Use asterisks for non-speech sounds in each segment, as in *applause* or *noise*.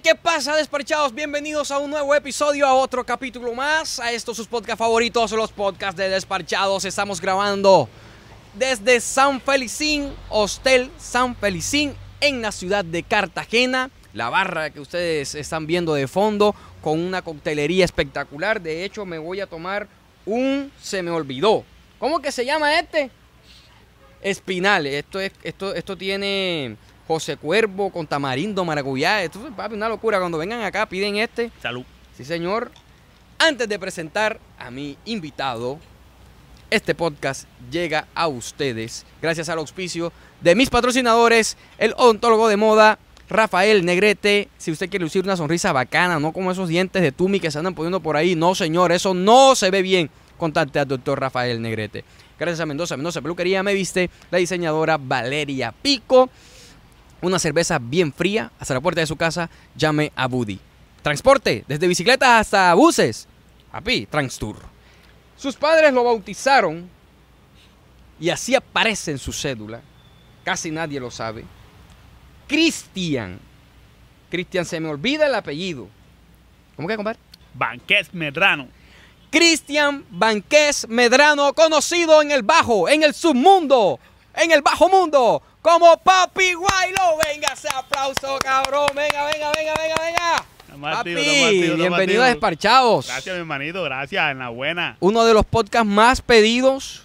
¿qué pasa, despachados? Bienvenidos a un nuevo episodio, a otro capítulo más, a estos sus podcasts favoritos, los podcasts de Despachados. Estamos grabando desde San Felicín, Hostel San Felicín, en la ciudad de Cartagena. La barra que ustedes están viendo de fondo, con una coctelería espectacular. De hecho, me voy a tomar un... Se me olvidó. ¿Cómo que se llama este? Espinal. Esto, es, esto, esto tiene José Cuervo con tamarindo, maracuyá. Esto es, papi, una locura. Cuando vengan acá, piden este. Salud. Sí, señor. Antes de presentar a mi invitado, este podcast llega a ustedes gracias al auspicio de mis patrocinadores, el odontólogo de moda Rafael Negrete. Si usted quiere lucir una sonrisa bacana, no como esos dientes de Tumi que se andan poniendo por ahí, no, señor, eso no se ve bien. Contacte al doctor Rafael Negrete. Gracias a Mendoza, Mendoza Peluquería, me viste la diseñadora Valeria Pico. Una cerveza bien fría hasta la puerta de su casa, llame a Buddy. Transporte, desde bicicletas hasta buses. Papi, Transtour. Sus padres lo bautizaron y así aparece en su cédula. Casi nadie lo sabe. Cristian. Cristian, se me olvida el apellido. ¿Cómo que, compadre? Banqués Medrano. Cristian Banqués Medrano, conocido en el bajo, en el submundo, en el bajo mundo, como Papi Guaylo. Venga ese aplauso, cabrón. Venga, venga, venga, venga, venga. Papi, bienvenido a. Desparchados. Gracias, mi hermanito. Gracias. En la buena. Uno de los podcasts más pedidos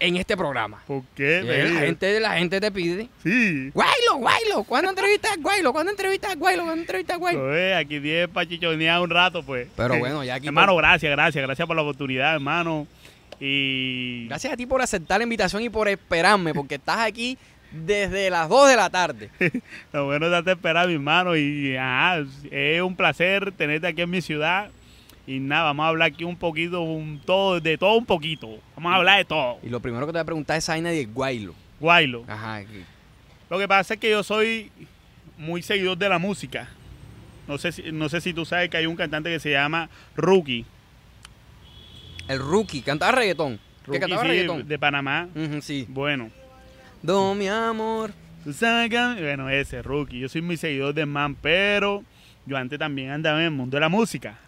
en este programa. ¿Por qué? Eh? La gente, la gente te pide. Sí. Guaylo, Guaylo, ¿cuándo entrevistas a Guaylo? ¿Cuándo entrevistas a Guaylo? ¿Cuándo entrevistas a Guaylo? Pues, aquí tienes para chichonear un rato, pues. Pero bueno, ya aquí Hermano, gracias, gracias. Gracias por la oportunidad, hermano. Y. Gracias a ti por aceptar la invitación y por esperarme, porque estás aquí desde las 2 de la tarde. *laughs* Lo bueno es darte esperar, mi hermano. Y ajá, es un placer tenerte aquí en mi ciudad. Y nada, vamos a hablar aquí un poquito, un todo, de todo un poquito. Vamos a hablar de todo. Y lo primero que te voy a preguntar es esa vaina de Guaylo. Guaylo. Ajá. Lo que pasa es que yo soy muy seguidor de la música. No sé si, no sé si tú sabes que hay un cantante que se llama Rookie. El rookie, cantaba reggaetón. ¿Qué Rookie, cantaba sí, reggaetón? de Panamá. Sí. Bueno. Do mi amor. Tú sabes que- Bueno, ese Rookie. Yo soy muy seguidor de man, pero yo antes también andaba en el mundo de la música.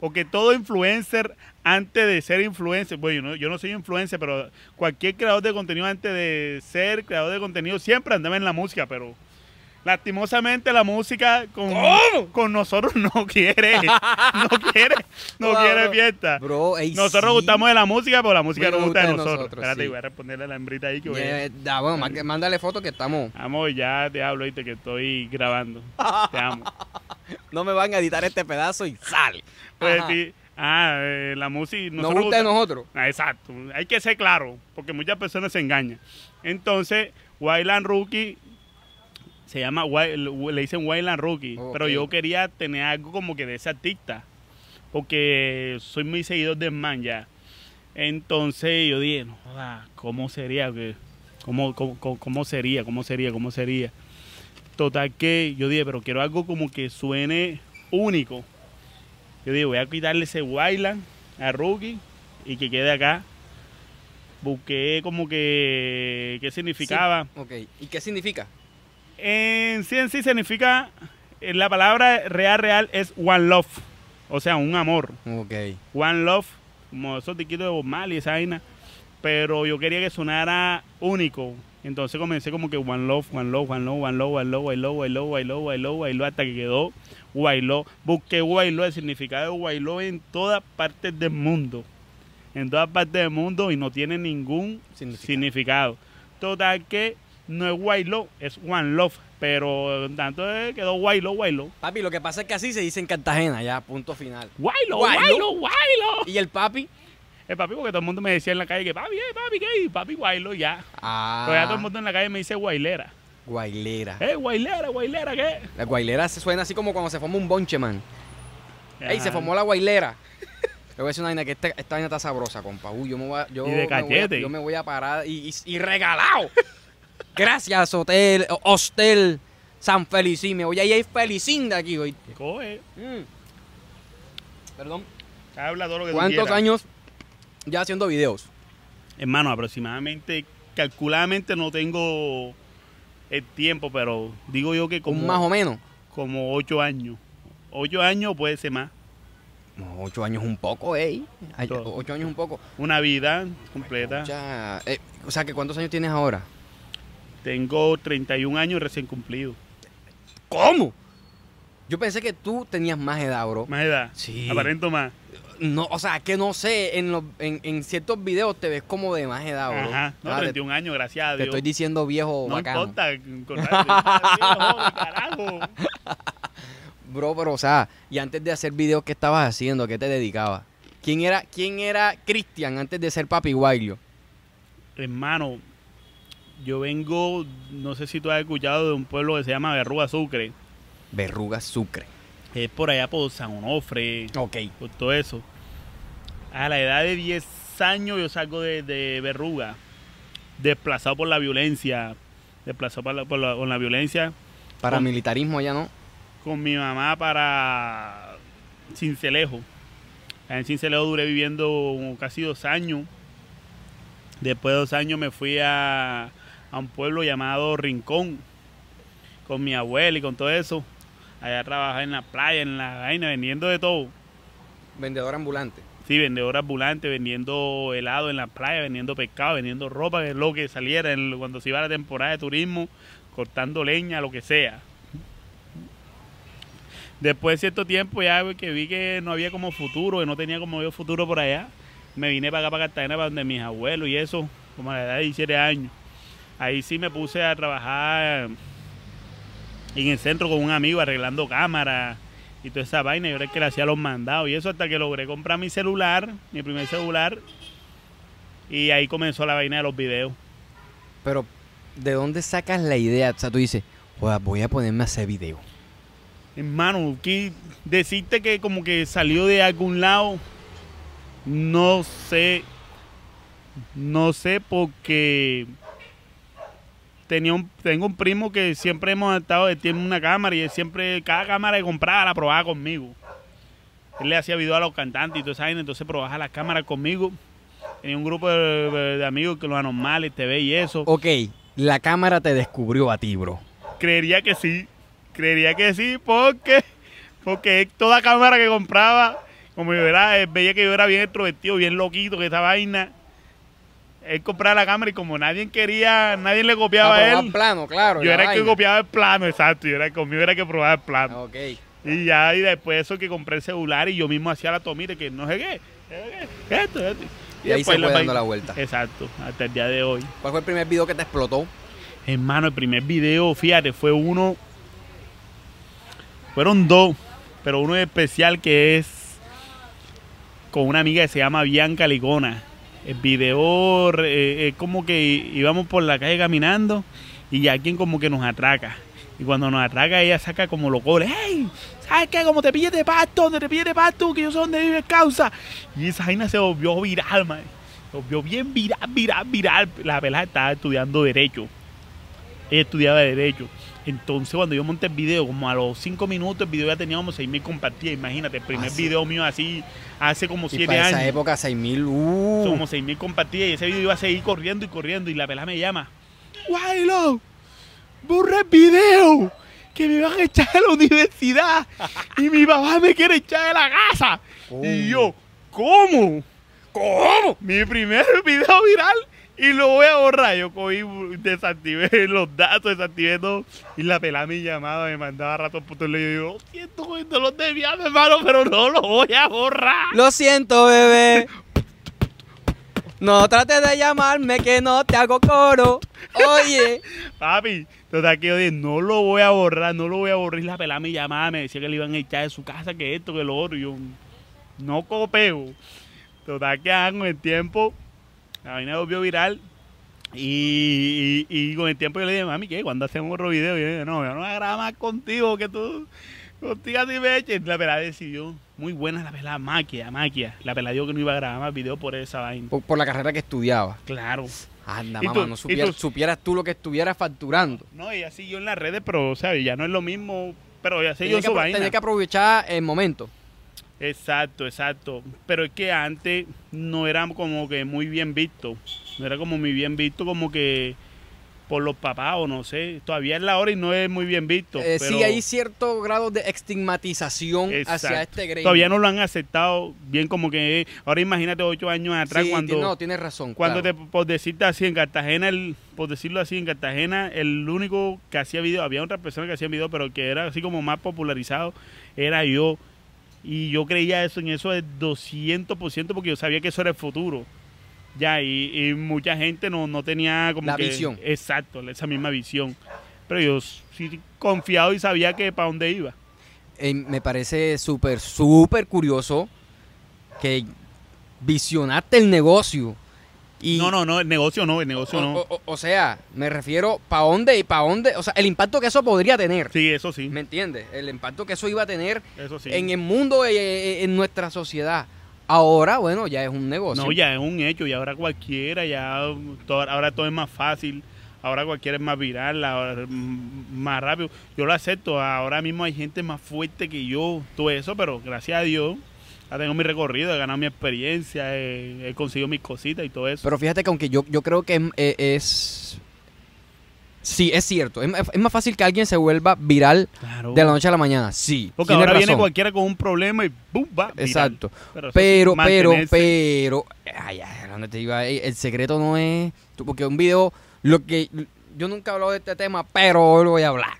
Porque todo influencer, antes de ser influencer, bueno, yo no, yo no soy influencer, pero cualquier creador de contenido antes de ser creador de contenido siempre andaba en la música, pero lastimosamente la música con, con nosotros no quiere, no quiere, no Wow, quiere fiesta. Bro, ey, Nosotros sí. gustamos de la música, pero la música no gusta de gusta de nosotros. nosotros, Espérate, sí. voy a responderle a la hembrita ahí que voy a- Yeah, da, bueno, má- mándale foto que estamos. Vamos, ya te hablo, viste, que estoy grabando. *laughs* Te amo. No me van a editar este pedazo y sale. Pues Ajá. sí, ah, eh, la música... Nos nosotros gusta de gusta- nosotros. Ah, exacto, hay que ser claro, porque muchas personas se engañan. Entonces, Wildland Rookie se llama, le dicen Wildland Rookie, Ok. pero yo quería tener algo como que de ese artista, porque soy muy seguidor del man ya. Entonces yo dije, no, ¿cómo sería? ¿Cómo, cómo, cómo- cómo sería? ¿Cómo sería? ¿Cómo sería? Total que yo dije, pero quiero algo como que suene único. Yo dije, voy a quitarle ese Wildland a Rookie y que quede acá. Busqué como que qué significaba. Sí. Ok. ¿Y qué significa? En sí en sí significa, eh, la palabra real real es one love, o sea, un amor. Ok. One love, como esos tiquitos de Bob Marley y esa vaina. Pero yo quería que sonara único. Entonces comencé como que one love, one love, one love, one love, one love, one love, one love, one love, one love, one love, hasta que quedó Guayló. Busqué Guayló, el significado de Guayló en todas partes del mundo. En todas partes del mundo y no tiene ningún Significado. significado. Total que no es Guayló, es One Love. Pero tanto quedó Guayló, Guayló. Papi, lo que pasa es que así se dice en Cartagena, ya, punto final. Guaylo. Guaylo, Guaylo. ¿Y el papi? El papi, porque todo el mundo me decía en la calle que papi, eh, papi, ¿qué? Papi, Guaylo, ya. Ah. Pero ya todo el mundo en la calle me dice guailera. Guailera. Eh, guailera, guailera, ¿qué? La guailera se suena así como cuando se forma un bonche, man. Ey, se Ajá. formó la guailera. Le voy a decir una vaina que esta, esta vaina está sabrosa, compa. Uy, yo me voy a, yo Y de me voy a- cachete. yo me voy a parar y, y, y regalado. Gracias, Hotel, Hostel San Felicín. Me voy a ir felicín de aquí hoy. Coge. Perdón. Habla todo lo que tú ¿Cuántos años ya haciendo videos? Hermano, aproximadamente, calculadamente no tengo el tiempo, pero digo yo que como, más o menos. como ocho años. Ocho años puede ser más. No, ocho años un poco, ¿eh? Ay. Ocho años un poco. Una vida completa. Ya, eh, o sea, que ¿cuántos años tienes ahora? Tengo 31 años recién cumplido. ¿Cómo? Yo pensé que tú tenías más edad, bro. Más edad. Sí. Aparento más. No, o sea, que no sé, en, los, en, en ciertos videos te ves como de más edad, bro. Ajá. No, Ah, te, 31 años, gracias a te Dios. estoy diciendo viejo no bacano. importa. Con *laughs* viejo, carajo. *laughs* Bro, pero o sea, y antes de hacer videos, ¿qué estabas haciendo? ¿A ¿Qué te dedicabas? ¿Quién era, quién era Cristian antes de ser Papi Guaylio? Hermano, yo vengo, no sé si tú has escuchado de un pueblo que se llama Berrúa Sucre. Verrugas Sucre. Es por allá por San Onofre, Ok. por todo eso. A la edad de 10 años yo salgo de, de Berruga, desplazado por la violencia, desplazado por la, por la- con la violencia, Paramilitarismo ya no. con mi mamá para Cincelejo. En Cincelejo duré viviendo casi dos años. Después de dos años me fui a, a un pueblo llamado Rincón con mi abuela y con todo eso. Allá trabajaba en la playa, en la vaina, vendiendo de todo. Vendedor ambulante. Sí, vendedor ambulante, vendiendo helado en la playa, vendiendo pescado, vendiendo ropa, que es lo que saliera en- cuando se iba la temporada de turismo, cortando leña, lo que sea. Después de cierto tiempo ya que vi que no había como futuro, que no tenía como yo futuro por allá, me vine para acá, para Cartagena, para donde mis abuelos y eso, como a la edad de 17 años. Ahí sí me puse a trabajar en el centro con un amigo arreglando cámaras y toda esa vaina. Yo era el que le hacía los mandados y eso hasta que logré comprar mi celular, mi primer celular. Y ahí comenzó la vaina de los videos. Pero, ¿de dónde sacas la idea? O sea, tú dices, "Joda, voy a ponerme a hacer video. Hermano, que decirte que como que salió de algún lado, no sé. No sé porque tenía un, tengo un primo que siempre hemos estado, él tiene una cámara y él siempre, cada cámara que compraba la probaba conmigo. Él le hacía video a los cantantes y todo eso, entonces probaba las cámaras conmigo. Tenía un grupo de, de amigos que los anormales, TV y eso. Ok, la cámara te descubrió a ti, bro. Creería que sí. Creería que sí porque porque toda cámara que compraba, como yo era, él veía que yo era bien extrovertido, bien loquito, que esa vaina. Él compraba la cámara y como nadie quería, nadie le copiaba a probar él, plano, claro. yo era el que copiaba el plano, exacto. Yo era conmigo era el que probaba el plano. Ok. Y ya, y después de eso que compré el celular y yo mismo hacía la tomita que no sé qué, esto, esto. Y ahí se fue la dando la vuelta. Exacto, hasta el día de hoy. ¿Cuál fue el primer video que te explotó? Hermano, el primer video, fíjate, fue uno. Fueron dos, pero uno especial que es con una amiga que se llama Bianca Ligona. El video eh, es como que íbamos por la calle caminando y alguien como que nos atraca. Y cuando nos atraca, ella saca como los goles. ¡Hey! ¿Sabes qué? Como te pilles de pasto, donde te pilles de pasto, que yo sé dónde vive causa. Y esa vaina se volvió viral, man. Se volvió bien viral, viral, viral. La pelada estaba estudiando Derecho. Ella estudiaba Derecho. Entonces, cuando yo monté el video, como a los 5 minutos, el video ya tenía como 6.000 compartidas. Imagínate, el primer Ah, sí. video mío así, hace como Y 7 para años. esa época, 6000. Son Uh. como 6.000 compartidas y ese video iba a seguir corriendo y corriendo y la pelada me llama. ¡Guaylo! ¡Borra el video! ¡Que me van a echar de la universidad! ¡Y mi papá me quiere echar de la casa! Y yo, ¿cómo? ¿Cómo? Mi primer video viral y lo voy a borrar. Yo cogí, desactivé *laughs* los datos, desactivé todo. Y la pelada me llamaba, me mandaba ratos por teléfono. Y yo, lo siento con el dolor de mi alma, hermano, pero no lo voy a borrar. Lo siento, bebé. No trates de llamarme que no te hago coro. Oye. Papi, total que yo dije, no lo voy a borrar, no lo voy a borrar. Y la pelada me llamaba, me decía que le iban a echar de su casa, que esto, que lo otro. Y yo, no copeo. Total que ah, con el tiempo, la vaina volvió viral. Y, y, y con el tiempo yo le dije, mami, ¿qué? ¿Cuándo hacemos otro video? Y yo dije, no, yo no voy a grabar más contigo, que tú, contigo así me eches. La pelada decidió, muy buena la pelada, maquia, maquia. La pelada dijo que no iba a grabar más video por esa vaina. Por, por la carrera que estudiaba. Claro. Anda, ¿Y mamá, no supieras, tú- supieras tú lo que estuvieras facturando. No, ella siguió en las redes, pero, ¿sabes? Ya no es lo mismo, pero ya siguió su vaina. tenía que aprovechar el momento. Exacto, exacto. Pero es que antes no era como que muy bien visto. No era como muy bien visto, como que por los papás o no sé. Todavía es la hora y no es muy bien visto. Eh, pero sí, hay cierto grado de estigmatización hacia este gremio. Todavía no lo han aceptado bien como que... Ahora imagínate ocho años atrás Sí, cuando... no, tienes razón. Cuando claro. te, por decirte así, en Cartagena, el, por decirlo así, en Cartagena, el único que hacía video, había otras personas que hacían video, pero que era así como más popularizado, era yo. Y yo creía eso en eso de 200% porque yo sabía que eso era el futuro. Ya, y, y mucha gente no, no tenía como La que... visión. Exacto, esa misma visión. Pero yo sí confiado y sabía que para dónde iba. Eh, me parece súper, súper curioso que visionaste el negocio. Y, no, no, no, el negocio no, el negocio o, no. o- sea, me refiero para dónde y para dónde, o sea, el impacto que eso podría tener. Sí, eso sí, ¿Me entiendes? El impacto que eso iba a tener eso sí. en el mundo, eh, eh, en nuestra sociedad. Ahora, bueno, ya es un negocio. No, ya es un hecho, y ahora cualquiera, ya todo- ahora todo es más fácil, ahora cualquiera es más viral, ahora es mm, más rápido. Yo lo acepto, ahora mismo hay gente más fuerte que yo, todo eso, pero gracias a Dios, ya tengo mi recorrido, he ganado mi experiencia, he, he conseguido mis cositas y todo eso. Pero fíjate que aunque yo, yo creo que es, eh, es- Sí, es cierto. Es, es más fácil que alguien se vuelva viral claro. de la noche a la mañana. Sí. Porque ahora viene cualquiera con un problema y ¡pum! va. viral. Exacto. Pero, sí, Pero, pero, pero. Ay, ay, ¿dónde te iba? El secreto no es. Porque un video. Lo que. Yo nunca he hablado de este tema, pero hoy lo voy a hablar.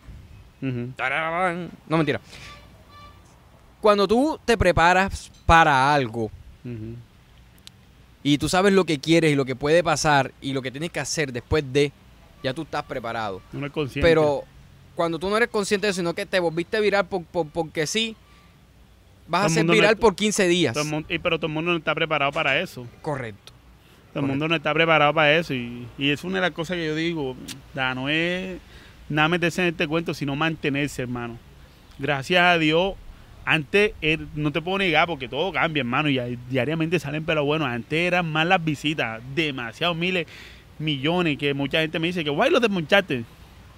No, mentira. Cuando tú te preparas para algo y tú sabes lo que quieres y lo que puede pasar y lo que tienes que hacer después de, ya tú estás preparado. Consciente. Pero cuando tú no eres consciente de eso, sino que te volviste viral por, por- porque sí, vas Todo a ser no viral por 15 días. Todo el mundo- y- pero todo el mundo no está preparado para eso. Correcto. Todo el mundo no está preparado para eso y, y es una de las cosas que yo digo, da, no es nada meterse en este cuento, sino mantenerse, hermano. Gracias a Dios, antes, er- no te puedo negar porque todo cambia, hermano, y diariamente salen, pero bueno, antes eran más las visitas, demasiados miles, millones, que mucha gente me dice que, guay, lo desmonchaste.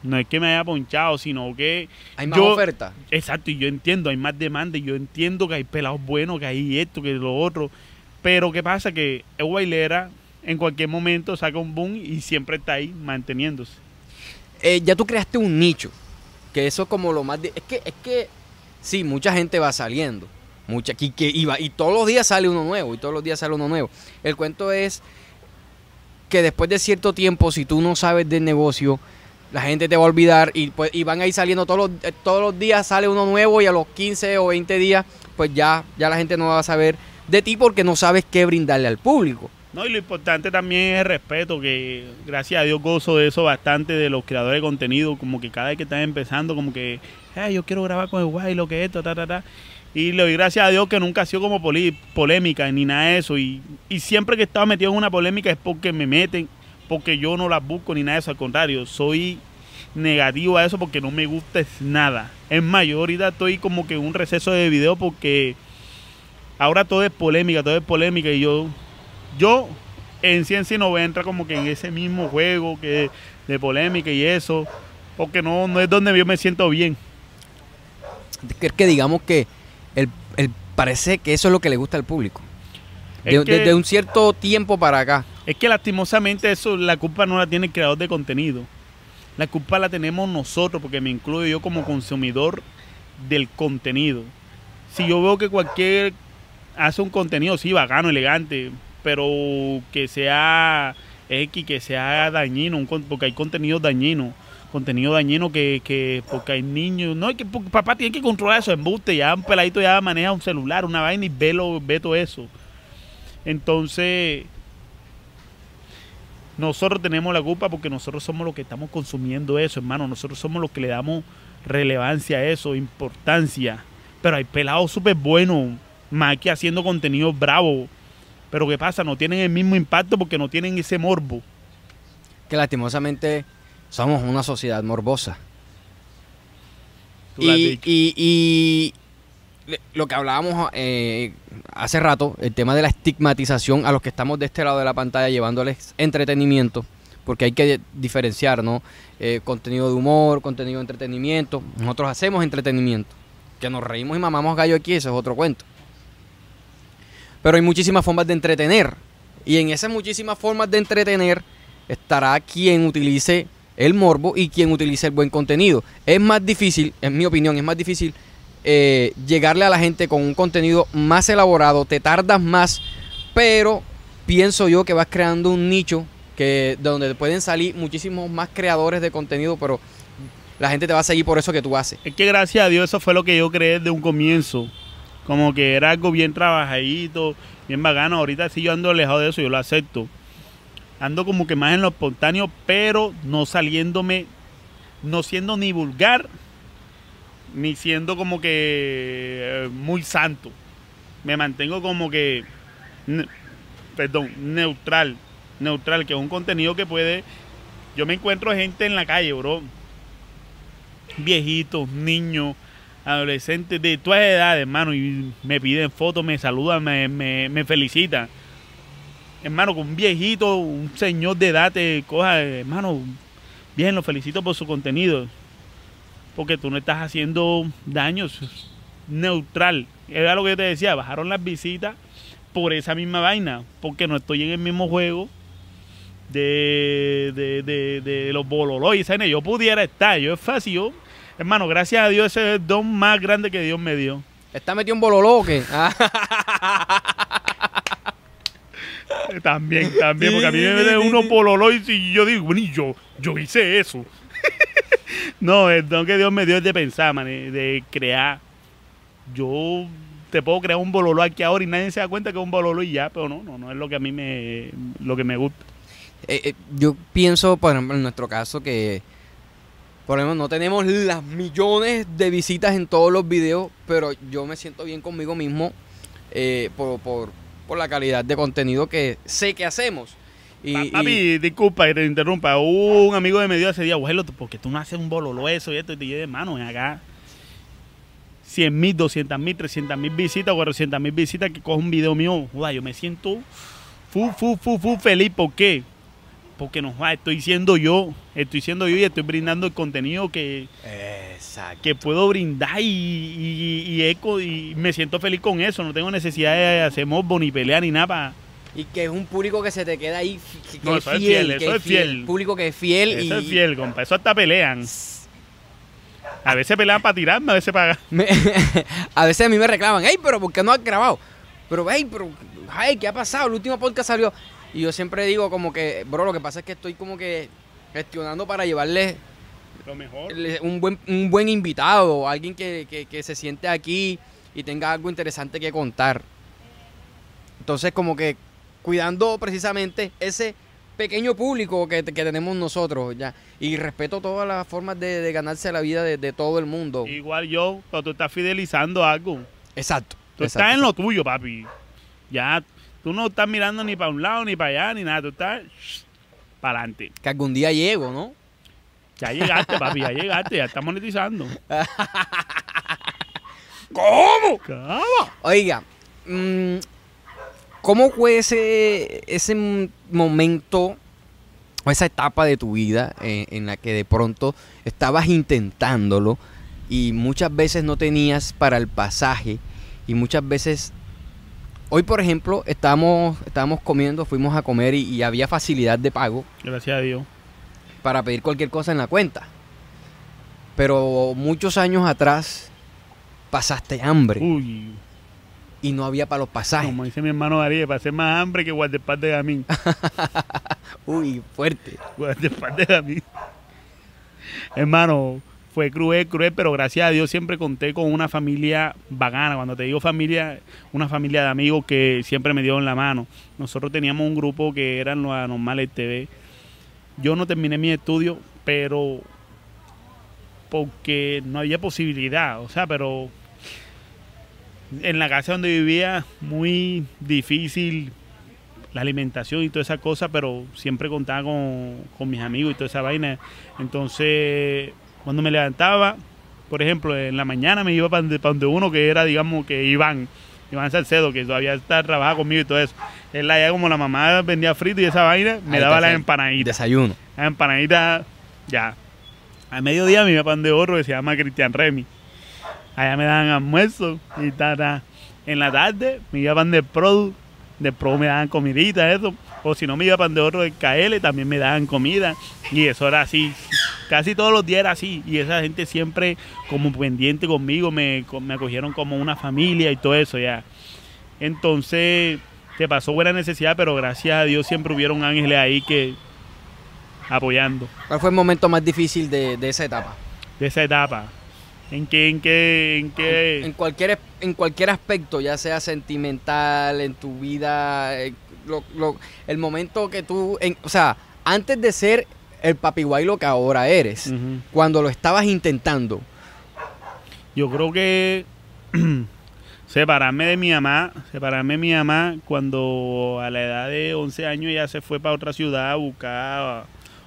No es que me haya ponchado, sino que Hay más Yo- oferta. Exacto, y yo entiendo, hay más demanda, y yo entiendo que hay pelados buenos, que hay esto, que lo otro. Pero ¿qué pasa? Que el Guailera en cualquier momento saca un boom y siempre está ahí manteniéndose. Eh, ya tú creaste un nicho. Que eso es como lo más... de- es que, es que, sí, mucha gente va saliendo. Mucha, que, y, va- y todos los días sale uno nuevo, y todos los días sale uno nuevo. El cuento es que después de cierto tiempo, si tú no sabes del negocio, la gente te va a olvidar y, pues, y van a ir saliendo todos los, eh, todos los días sale uno nuevo y a los 15 o 20 días, pues ya, ya la gente no va a saber de ti porque no sabes qué brindarle al público. No, y lo importante también es el respeto, que gracias a Dios gozo de eso bastante de los creadores de contenido, como que cada vez que están empezando, como que, "Ay, yo quiero grabar con el guay, lo que es esto, ta, ta, ta. Y le doy gracias a Dios que nunca ha sido como polémica ni nada de eso. Y, y siempre que he estado metido en una polémica es porque me meten, porque yo no las busco ni nada de eso. Al contrario, soy negativo a eso porque no me gusta nada. Es más, yo estoy como que en un receso de video porque ahora todo es polémica, todo es polémica y yo yo en sí no voy a como que en ese mismo juego que de polémica y eso, porque no, no es donde yo me siento bien. Que, que digamos que el, el- parece que eso es lo que le gusta al público. De- Desde un cierto tiempo para acá. Es que lastimosamente eso, la culpa no la tiene el creador de contenido. La culpa la tenemos nosotros, porque me incluyo yo como consumidor del contenido. Si yo veo que cualquier hace un contenido, sí, bacano, elegante, pero que sea X, que sea dañino, porque hay contenido dañino. Contenido dañino que, que porque hay niños. No, es que papá tiene que controlar eso, embuste. Ya un peladito ya maneja un celular, una vaina y ve, lo, ve todo eso. Entonces, nosotros tenemos la culpa porque nosotros somos los que estamos consumiendo eso, hermano. Nosotros somos los que le damos relevancia a eso, importancia. Pero hay pelados súper buenos, que haciendo contenido bravo. Pero ¿qué pasa? No tienen el mismo impacto porque no tienen ese morbo. Que lastimosamente somos una sociedad morbosa. Tú Y, lo que hablábamos eh, hace rato, el tema de la estigmatización a los que estamos de este lado de la pantalla llevándoles entretenimiento, porque hay que diferenciar, ¿no? Eh, contenido de humor, contenido de entretenimiento. Nosotros hacemos entretenimiento. Que nos reímos y mamamos gallo aquí, eso es otro cuento. Pero hay muchísimas formas de entretener. Y en esas muchísimas formas de entretener estará quien utilice el morbo y quien utiliza el buen contenido. Es más difícil, en mi opinión, es más difícil eh, llegarle a la gente con un contenido más elaborado, te tardas más, pero pienso yo que vas creando un nicho que donde pueden salir muchísimos más creadores de contenido, pero la gente te va a seguir por eso que tú haces. Es que gracias a Dios eso fue lo que yo creé desde un comienzo. Como que era algo bien trabajadito, bien bacano. Ahorita sí yo ando alejado de eso, yo lo acepto. Ando como que más en lo espontáneo, pero no saliéndome, no siendo ni vulgar, ni siendo como que eh, muy santo. Me mantengo como que, perdón, neutral. Neutral, que es un contenido que puede... Yo me encuentro gente en la calle, bro. Viejitos, niños, adolescentes de todas edades, hermano, y me piden fotos, me saludan, me, me, me felicitan. Hermano, con un viejito, un señor de edad te coja, hermano, bien, lo felicito por su contenido. Porque tú no estás haciendo daños. Neutral. Era lo que yo te decía, bajaron las visitas por esa misma vaina. Porque no estoy en el mismo juego de, de, de, de los bololos y esa vaina. Yo pudiera estar, yo es fácil. Yo, hermano, gracias a Dios, ese es el don más grande que Dios me dio. ¿Está metido en bololó o qué? *laughs* *laughs* También, también, porque a mí me unos sí. bololos y yo digo, bueno, yo, yo hice eso. *laughs* no, el don que Dios me dio es de pensar, man, eh, de crear. Yo te puedo crear un bololo aquí ahora y nadie se da cuenta que es un bololo y ya, pero no, no, no es lo que a mí me, lo que me gusta. eh, eh, yo pienso, por ejemplo, en nuestro caso que, por ejemplo, no tenemos las millones de visitas en todos los videos, pero yo me siento bien conmigo mismo eh, por, por, por la calidad de contenido que sé que hacemos. Y, Pa- y- Papi, disculpa que te interrumpa. Un amigo de me dio ese día, abuelo, porque tú no haces un bololo eso y esto? Y te dije, hermano, ven acá. 100 mil, 200 mil, 300 mil visitas, 400 mil visitas que coge un video mío. Joda, yo me siento fu, fu, fu, fu feliz. ¿Por qué? Porque no, joda, estoy siendo yo. Estoy siendo yo y estoy brindando el contenido que, Exacto. que puedo brindar y, y- y eco y me siento feliz con eso. No tengo necesidad de hacer morbo ni pelear ni nada para... Y que es un público que se te queda ahí, que, No, es eso es fiel, que eso es fiel. Público que es fiel y... Eso es fiel, compa. Eso hasta pelean. A veces pelean para tirarme, a veces para... *laughs* A veces a mí me reclaman, hey, pero ¿por qué no has grabado? Pero, hey, pero, hey, ¿qué ha pasado? El último podcast salió. Y yo siempre digo como que, bro, lo que pasa es que estoy como que gestionando para llevarles Lo mejor. un buen, un buen invitado, alguien que, que- que se siente aquí y tenga algo interesante que contar. Entonces, como que cuidando precisamente ese pequeño público que, que tenemos nosotros ya. Y respeto todas las formas de, de ganarse la vida de, de todo el mundo. Igual yo, cuando tú estás fidelizando algo, Exacto. tú exacto, estás en lo tuyo, papi. Ya, tú no estás mirando ni para un lado, ni para allá, ni nada. Tú estás para adelante. Que algún día llego, ¿no? Ya llegaste, papi, ya llegaste, ya estás monetizando. *laughs* ¿Cómo? ¿Cómo? Oiga, mm, ¿cómo fue ese, ese momento o esa etapa de tu vida eh, en la que de pronto estabas intentándolo y muchas veces no tenías para el pasaje y muchas veces... Hoy, por ejemplo, estábamos, estábamos comiendo, fuimos a comer y, y había facilidad de pago Gracias a Dios. para pedir cualquier cosa en la cuenta. Pero muchos años atrás pasaste hambre Uy, y no había para los pasajes. como dice mi hermano Darío, hacer más hambre que guardaespaldas de gamín. *laughs* Uy, fuerte. Guardaespaldas de gamín. Hermano, fue cruel, cruel, pero gracias a Dios siempre conté con una familia bacana. Cuando te digo familia, una familia de amigos que siempre me dio en la mano. Nosotros teníamos un grupo que eran los anormales TV. Yo no terminé mi estudio, pero porque no había posibilidad, o sea, pero en la casa donde vivía muy difícil la alimentación y toda esa cosa, pero siempre contaba con, con mis amigos y toda esa vaina. Entonces, cuando me levantaba, por ejemplo, en la mañana me iba para donde, donde uno que era, digamos, que Iván, Iván Salcedo, que todavía está trabajaba conmigo y todo eso. Él allá como la mamá vendía frito y esa vaina, me Ahí daba las empanaditas. Desayuno. Las empanaditas, ya. A mediodía me iba pan de oro que se llama Cristian Remy. Allá me daban almuerzo y ta, ta. En la tarde me iba pan de Pro. De Pro me daban comidita, eso. O si no me iba para de otro de KL, también me daban comida. Y eso era así. Casi todos los días era así. Y esa gente siempre como pendiente conmigo, me, me acogieron como una familia y todo eso ya. Entonces, te pasó buena necesidad, pero gracias a Dios siempre hubieron ángeles ahí que apoyando ¿Cuál fue el momento más difícil de, de esa etapa? de esa etapa. ¿En qué, en qué, en qué? En cualquier, en cualquier aspecto, ya sea sentimental, en tu vida, eh, lo- lo- el momento que tú, en- o sea, antes de ser el papi guaylo que ahora eres, cuando lo estabas intentando, Yo creo que *clears throat* separarme de mi mamá, separarme de mi mamá cuando a la edad de 11 años ya se fue para otra ciudad a buscar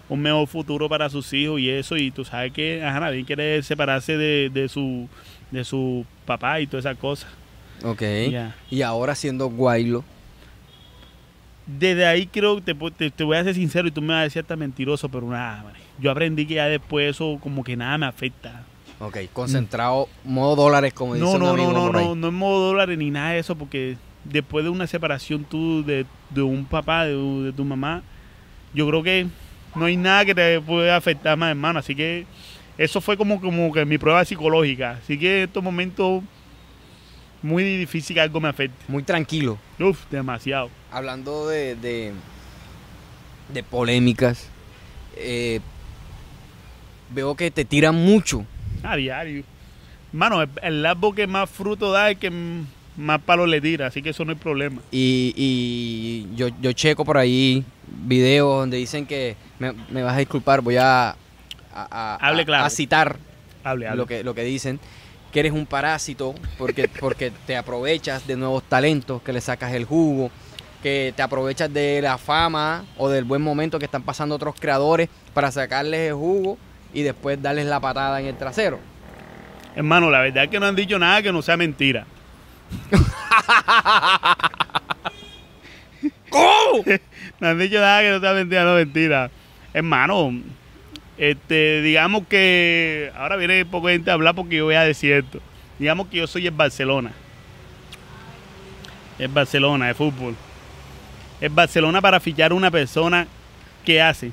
un mejor futuro para sus hijos y eso y tú sabes que ajá, nadie quiere separarse de, de su de su papá y todas esas cosas. ok, y ahora siendo guaylo, Desde ahí creo que te, te, te voy a ser sincero y tú me vas a decir hasta mentiroso, pero nada, man. yo aprendí que ya después eso como que nada me afecta. ok, concentrado, modo dólares, como dice No, un no, amigo no, no, no, no en modo dólares ni nada de eso, porque después de una separación tú de, de un papá, de, de tu mamá, yo creo que no hay nada que te pueda afectar más, hermano. Así que eso fue como, como que mi prueba psicológica. Así que en estos momentos muy difícil que algo me afecte. Muy tranquilo. Uf, demasiado. Hablando de, de, de polémicas, eh, veo que te tiran mucho. A diario. Hermano, el, el árbol que más fruto da es que más palos le tira, así que eso no hay problema. Y, y yo, yo checo por ahí videos donde dicen que, me, me vas a disculpar, voy a, a, a- Hable claro. a citar Hable, hable. lo que, lo que dicen, que eres un parásito porque, *laughs* porque te aprovechas de nuevos talentos, que le sacas el jugo, que te aprovechas de la fama o del buen momento que están pasando otros creadores para sacarles el jugo y después darles la patada en el trasero. Hermano, la verdad es que no han dicho nada que no sea mentira. *laughs* ¿Cómo? *laughs* No han dicho nada que no sea mentira, no mentira. Hermano, este, digamos que ahora viene poco gente a hablar porque yo voy a decir esto. Digamos que yo soy el Barcelona. El Barcelona de fútbol. El Barcelona para fichar a una persona que hace.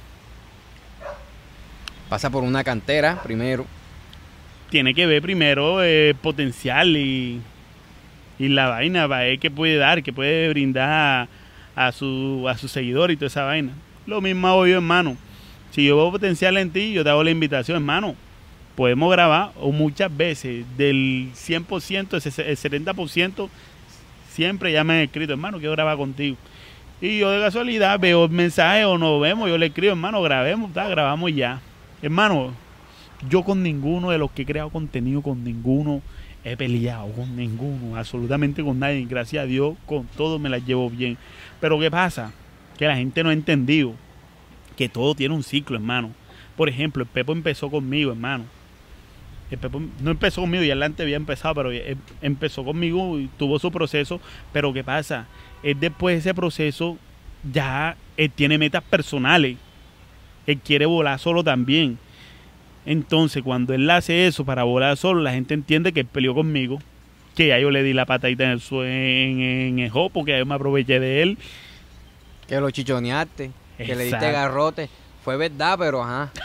Pasa por una cantera primero. Tiene que ver primero el potencial y, y la vaina ver qué puede dar, qué puede brindar a, a su, a su seguidor y toda esa vaina. Lo mismo hago yo, hermano. Si yo veo potencial en ti, yo te hago la invitación, hermano. Podemos grabar o muchas veces del 100%, ese- el 70%, siempre ya me han escrito, hermano, quiero grabar contigo. Y yo de casualidad veo el mensaje o nos vemos, yo le escribo, hermano, grabemos, ta, grabamos ya. Hermano, yo con ninguno de los que he creado contenido, con ninguno he peleado, con ninguno, absolutamente con nadie. Gracias a Dios, con todos me las llevo bien. Pero ¿qué pasa? Que la gente no ha entendido que todo tiene un ciclo, hermano. Por ejemplo, el Pepo empezó conmigo, hermano. El Pepo no empezó conmigo, y adelante había empezado, pero él empezó conmigo y tuvo su proceso. Pero ¿qué pasa? Él después de ese proceso ya él tiene metas personales. Él quiere volar solo también. Entonces, cuando él hace eso para volar solo, la gente entiende que él peleó conmigo. Que ya yo le di la patadita en el en, en el jopo, que yo me aproveché de él. Que lo chichoneaste, que le diste garrote. Fue verdad, pero ajá. *laughs*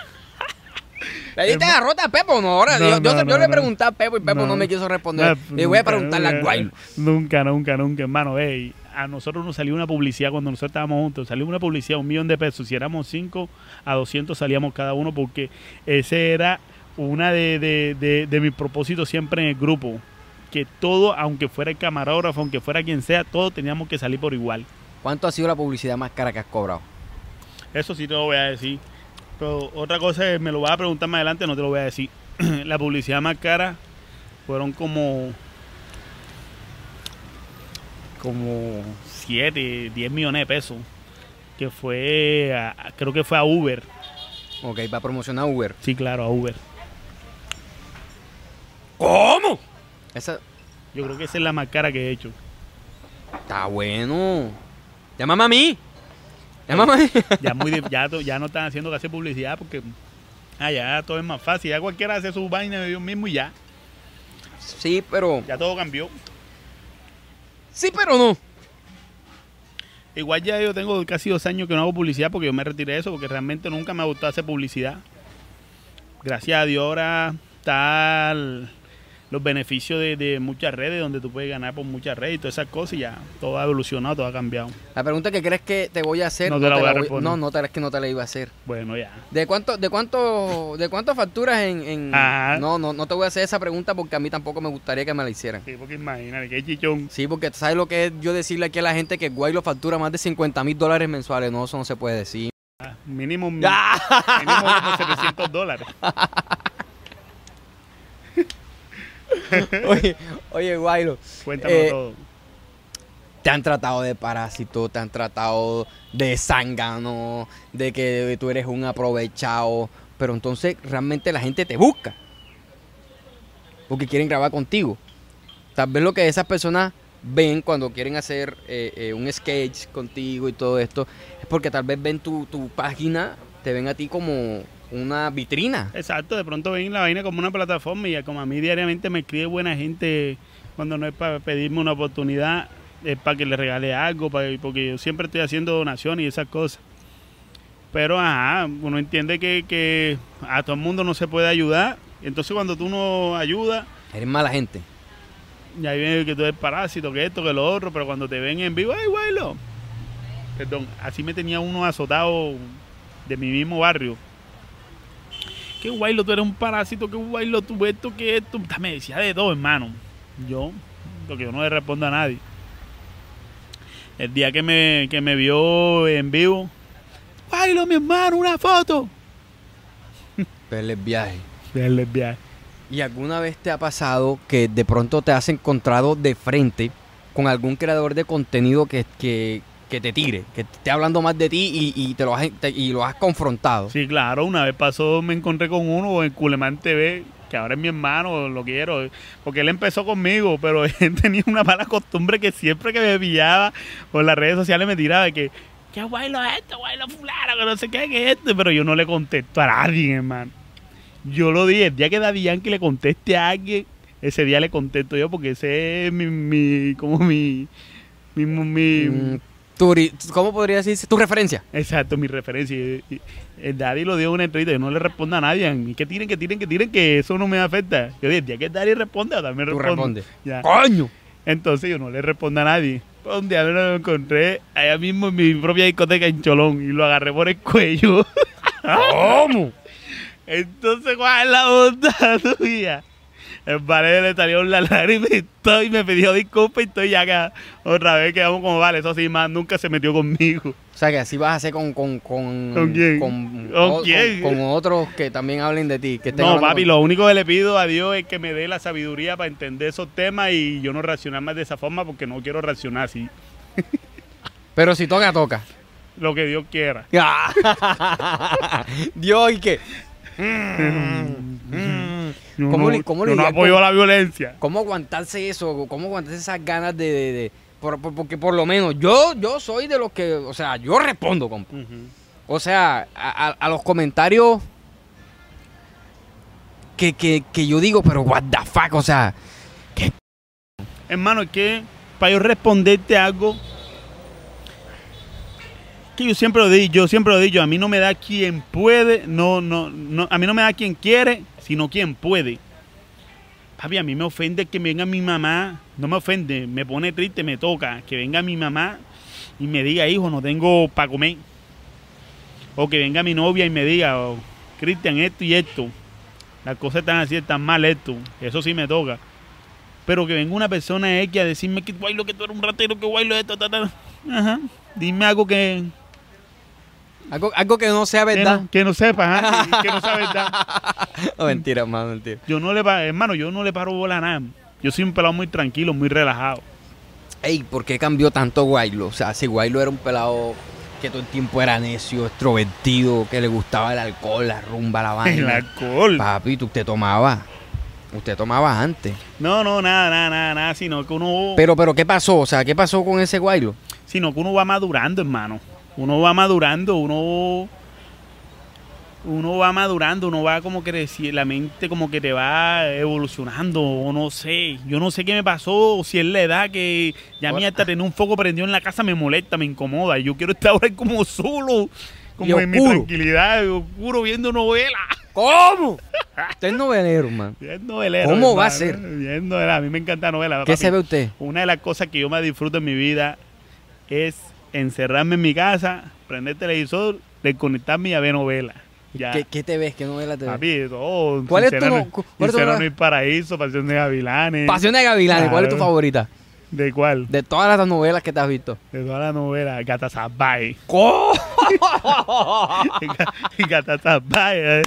¿Le diste Herma- garrote a Pepo? No, ahora. No, yo, yo- no, yo no, le pregunté a Pepo y Pepo no, No. me quiso responder. No, Le voy a preguntarle al nunca, Guaylo. Nunca, nunca, nunca, hermano. Ey, a nosotros nos salió una publicidad cuando nosotros estábamos juntos. Salió una publicidad, un millón de pesos. Si éramos 5 a 200 salíamos cada uno porque ese era una de, de, de, de mis propósitos siempre en el grupo. Que todo, aunque fuera el camarógrafo, aunque fuera quien sea, todos teníamos que salir por igual. ¿Cuánto ha sido la publicidad más cara que has cobrado? Eso sí te lo voy a decir. Pero otra cosa es, me lo vas a preguntar más adelante, no te lo voy a decir. *clears throat* la publicidad más cara fueron como como 7, 10 millones de pesos. Que fue, a- creo que fue a Uber. Ok, para promocionar Uber. Sí, claro, a Uber. ¿Cómo? Esa Yo creo que esa es la más cara que he hecho. está bueno. Llámame a mí. Llámame a mí. Ya, muy de- ya, ya no están haciendo casi publicidad porque ah, ya todo es más fácil. Ya cualquiera hace su vaina de ellos mismos y ya. Sí, pero. Ya todo cambió. Sí, pero no. Igual ya yo tengo casi dos años que no hago publicidad porque yo me retiré de eso, porque realmente nunca me ha gustado hacer publicidad. Gracias a Dios ahora está el- los beneficios de, de muchas redes, donde tú puedes ganar por muchas redes y todas esas cosas y ya todo ha evolucionado, todo ha cambiado. La pregunta que crees que te voy a hacer. No te la voy a responder. No, no es que no te la iba a hacer. Bueno, ya. ¿De cuánto, de cuánto, de cuánto facturas en, en- Ajá. No, no, no te voy a hacer esa pregunta porque a mí tampoco me gustaría que me la hicieran. Sí, porque imagínate, qué chichón. Sí, porque sabes lo que es yo decirle aquí a la gente que Guaylo factura más de 50 mil dólares mensuales. No, eso no se puede decir. Mínimo, *laughs* mínimo como 700 dólares. *laughs* *laughs* oye, oye, Guaylo, Cuéntame Eh, todo. te han tratado de parásito, te han tratado de zángano, de que tú eres un aprovechado. Pero entonces realmente la gente te busca. Porque quieren grabar contigo. Tal vez lo que esas personas ven cuando quieren hacer eh, eh, un sketch contigo y todo esto es porque tal vez ven tu, tu página, te ven a ti como una vitrina. Exacto, de pronto ven la vaina como una plataforma y como a mí diariamente me escribe buena gente cuando no es para pedirme una oportunidad, es para que le regale algo, para, porque yo siempre estoy haciendo donaciones y esas cosas. Pero ajá, uno entiende que, que a todo el mundo no se puede ayudar. Entonces cuando tú no ayudas, Eres mala gente. ya ahí viene que tú eres parásito, que esto, que lo otro, pero cuando te ven en vivo, ¡ay, Guaylo! Perdón, así me tenía uno azotado de mi mismo barrio. ¿Qué Guaylo? Tú eres un parásito, ¿qué Guaylo? Tú esto, que esto. Me decía de todo, hermano. Yo, lo que yo no le respondo a nadie. El día que me, que me vio en vivo, Guaylo, mi hermano, una foto. *laughs* Verles viaje. Del viaje. ¿Y alguna vez te ha pasado que de pronto te has encontrado de frente con algún creador de contenido que, que, que te tire, que esté hablando más de ti y, y te lo has, te- y lo has confrontado? Sí, claro, una vez pasó, me encontré con uno en Culemán TV, que ahora es mi hermano, lo quiero, porque él empezó conmigo, pero *laughs* él tenía una mala costumbre que siempre que me pillaba por las redes sociales me tiraba de que, ¿qué es esto? Guaylo fulano, que no sé qué, que es esto, pero yo no le contesto a nadie, hermano. Yo lo dije, el día que Daddy Yankee le conteste a alguien, ese día le contesto yo, porque ese es mi, mi como mi, mi, mi, Mm, tu ¿Cómo podría decirse? Tu referencia. Exacto, mi referencia. El Daddy lo dio en una entrevista, yo no le respondo a nadie. Que tiren, que tiren, que tiren, que eso no me afecta. Yo dije, día que Daddy responde, también Tú respondo. respondes. Ya. ¡Coño! Entonces yo no le respondo a nadie. Pues Un día me lo encontré allá mismo en mi propia discoteca en Cholón y lo agarré por el cuello. ¿Cómo? *laughs* Entonces, ¿cuál es la onda *laughs* tuya? El vale le salió la lágrima y todo, y me pidió disculpas y estoy acá. Otra vez quedamos como vale, eso sí, más nunca se metió conmigo. O sea que así vas a hacer con... ¿Con, con, ¿Con quién? Con, ¿Con o- quién? con- con otros que también hablen de ti. Que No, papi, lo único que le pido a Dios es que me dé la sabiduría para entender esos temas y yo no reaccionar más de esa forma porque no quiero reaccionar así. *laughs* Pero si toca, toca. Lo que Dios quiera. *laughs* Dios, ¿y qué? Yo ¿Cómo no, cómo yo le no diría- apoyo la violencia. ¿Cómo aguantarse eso? ¿Cómo aguantarse esas ganas de... de- de- por- por- porque por lo menos yo, yo soy de los que... O sea, yo respondo, compa. O sea, a, a- a los comentarios que, que, que yo digo, pero what the fuck, o sea... Hermano, es que para yo responderte algo que yo siempre lo digo, yo siempre lo digo, a mí no me da quien puede, no, no, no, a mí no me da quien quiere, sino quien puede. Papi, a mí me ofende que venga mi mamá, no me ofende, me pone triste, me toca, que venga mi mamá y me diga, hijo, no tengo para comer. O que venga mi novia y me diga, oh, Cristian, esto y esto. Las cosas están así, están mal esto. Eso sí me toca. Pero que venga una persona X a decirme que guaylo, que tú eres un ratero, que guaylo esto, ta, ta. Ajá. Dime algo que, Algo, algo que no sea que, verdad. no, que no sepa, ajá, que, *laughs* que no sea verdad. No, mentira, hermano, mentira. Yo no le pa- hermano, yo no le paro bola a nada. Yo soy un pelado muy tranquilo, muy relajado. Ey, ¿por qué cambió tanto Guaylo? O sea, si Guaylo era un pelado que todo el tiempo era necio, extrovertido, que le gustaba el alcohol, la rumba, la El vaina. alcohol. Papi, tú usted tomaba. Usted tomaba antes. No, no, nada, nada, nada, nada, sino que uno, Pero, pero, ¿qué pasó? O sea, ¿qué pasó con ese Guaylo? sino que uno va madurando, hermano. Uno va madurando, uno uno va madurando, uno va como que reci- la mente como que te va evolucionando, o no sé, yo no sé qué me pasó, o si es la edad que ya a mí Ahora- hasta tener un foco prendido en la casa me molesta, me incomoda, yo quiero estar ahora como solo, como en mi tranquilidad, oscuro viendo novela. ¿Cómo? *laughs* Usted es novelero, man. Bien novelero. ¿Cómo va a ser? Bien novelero. A mí me encanta novela. ¿Qué papi. se ve usted? Una de las cosas que yo más disfruto en mi vida es encerrarme en mi casa, prender el televisor, desconectarme y a ver novela. Ya. ¿Qué, qué te ves? ¿Qué novela te ves? Papi, todo. ¿Cuál es tu no- cuál es tu paraíso, Pasión de Gavilanes. Pasión de Gavilanes, ¿cuál es tu favorita? ¿De cuál? De todas las novelas que te has visto. De toda la novela. Gata Sabay. *laughs* ¿Cómo? *laughs* Gata Sabay. eh.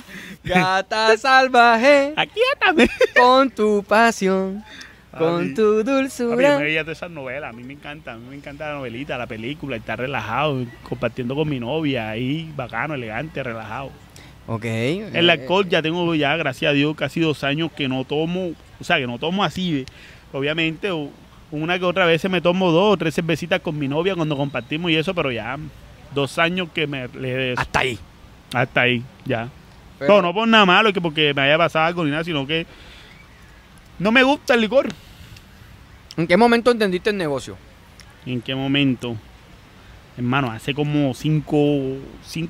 Gata salvaje, Aquíétame. con tu pasión, con Papi. tu Papi, yo dulzura. me veía todas esas novelas, a mí me encanta, a mí me encanta la novelita, la película, estar relajado, compartiendo con mi novia, ahí bacano, elegante, relajado. Ok. El alcohol ya tengo ya, gracias a Dios, casi dos años que no tomo, o sea, que no tomo así. Obviamente, una que otra vez me tomo dos o tres cervecitas con mi novia cuando compartimos y eso, pero ya dos años que me le. Hasta ahí. Hasta ahí, ya. Pero- No, no por nada malo, que porque me haya pasado algo ni nada, sino que no me gusta el licor. ¿En qué momento entendiste el negocio? ¿En qué momento? Hermano, hace como 5 o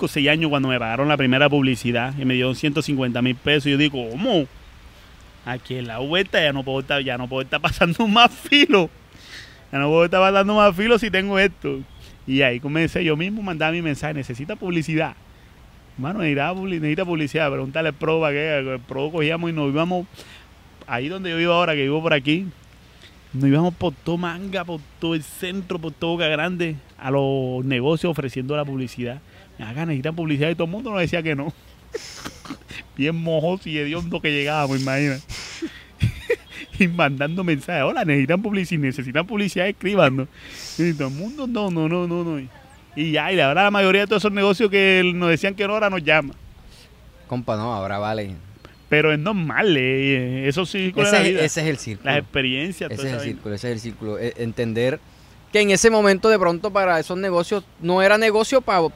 6 años cuando me pagaron la primera publicidad y me dieron 150 mil pesos, yo digo, ¿cómo? Aquí en la vuelta ya no puedo estar, ya no puedo estar pasando *laughs* más filo. Ya no puedo estar pasando más filo si tengo esto. Y ahí comencé yo mismo a mandar mi mensaje, necesita publicidad. Hermano, necesita, publi- necesita publicidad, pregúntale al pro que el pro cogíamos y nos íbamos ahí donde yo vivo ahora, que vivo por aquí, nos íbamos por todo Manga, por todo el centro, por todo Boca Grande, a los negocios ofreciendo la publicidad. Me hagan necesitan publicidad y todo el mundo nos decía que no. *laughs* Bien mojos y hediondo que llegábamos, imagina. *laughs* y mandando mensajes, hola, necesitan publicidad, necesitan publicidad, escribando. Y todo el mundo, no, no, no, no, no. Y ya, y ahora la mayoría de todos esos negocios que nos decían que no, ahora nos llama. Compa, no, ahora vale. Pero es normal, eh, eso sí Ese la es, vida. ese es el círculo. Las experiencias, Ese es el círculo, ese es el círculo. E- Entender que en ese momento de pronto para esos negocios no era negocio para,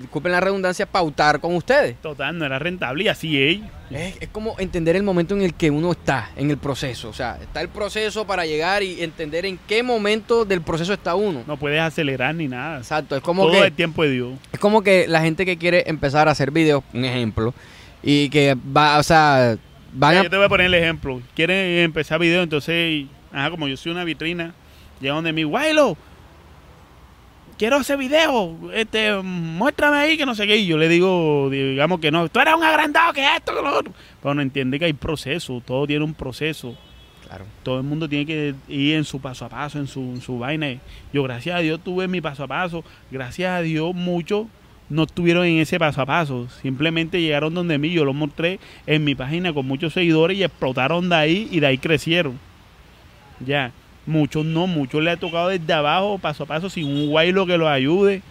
disculpen la redundancia, pautar con ustedes. Total, no era rentable y así es. Es, es como entender el momento en el que uno está, en el proceso. O sea, está el proceso para llegar y entender en qué momento del proceso está uno. No puedes acelerar ni nada. Exacto, es como Todo que el tiempo de Dios. es como que la gente que quiere empezar a hacer videos, un ejemplo, y que va, o sea, van a Yo te voy a poner el ejemplo. Quieren empezar video, entonces, ajá, como yo soy una vitrina, llegan donde mí, Guaylo, quiero hacer video, este, muéstrame ahí que no sé qué. Y yo le digo, digamos que no, tú eres un agrandado, que esto, que lo otro. Pero no entiende que hay proceso, todo tiene un proceso. Claro. Todo el mundo tiene que ir en su paso a paso, en su, en su vaina. Yo, gracias a Dios, tuve mi paso a paso. Gracias a Dios, muchos no estuvieron en ese paso a paso. Simplemente llegaron donde mí. Yo lo mostré en mi página con muchos seguidores y explotaron de ahí y de ahí crecieron. Ya. Muchos no, muchos le ha tocado desde abajo, paso a paso, sin un guaylo que los ayude.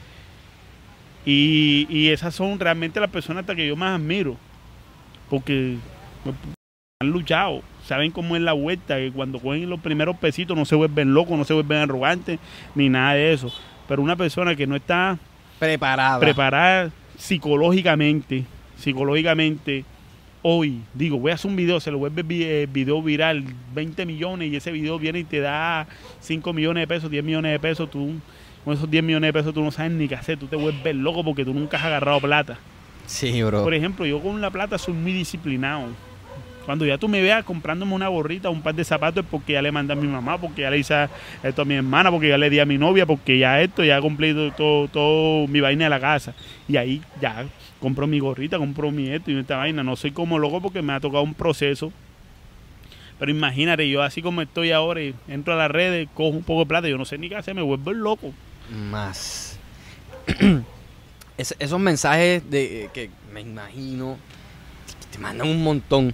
Y, y esas son realmente las personas hasta que yo más admiro. Porque han luchado, saben cómo es la vuelta, que cuando cogen los primeros pesitos no se vuelven locos, no se vuelven arrogantes, ni nada de eso. Pero una persona que no está preparada. preparada psicológicamente, psicológicamente, hoy, digo, voy a hacer un video, se lo vuelve eh, video viral, 20 millones, y ese video viene y te da 5 millones de pesos, 10 millones de pesos, tú con esos 10 millones de pesos tú no sabes ni qué hacer, tú te vuelves loco porque tú nunca has agarrado plata. Sí, bro. Por ejemplo, yo con la plata soy muy disciplinado. Cuando ya tú me veas comprándome una gorrita, un par de zapatos, es porque ya le mandé a mi mamá, porque ya le hice esto a mi hermana, porque ya le di a mi novia, porque ya esto, ya he cumplido todo, todo mi vaina de la casa. Y ahí ya compro mi gorrita, compro mi esto y esta vaina. No soy como loco porque me ha tocado un proceso. Pero imagínate, yo así como estoy ahora, entro a las redes, cojo un poco de plata, yo no sé ni qué hacer, me vuelvo loco. Más. *clears throat* Es- esos mensajes de que me imagino te mandan un montón.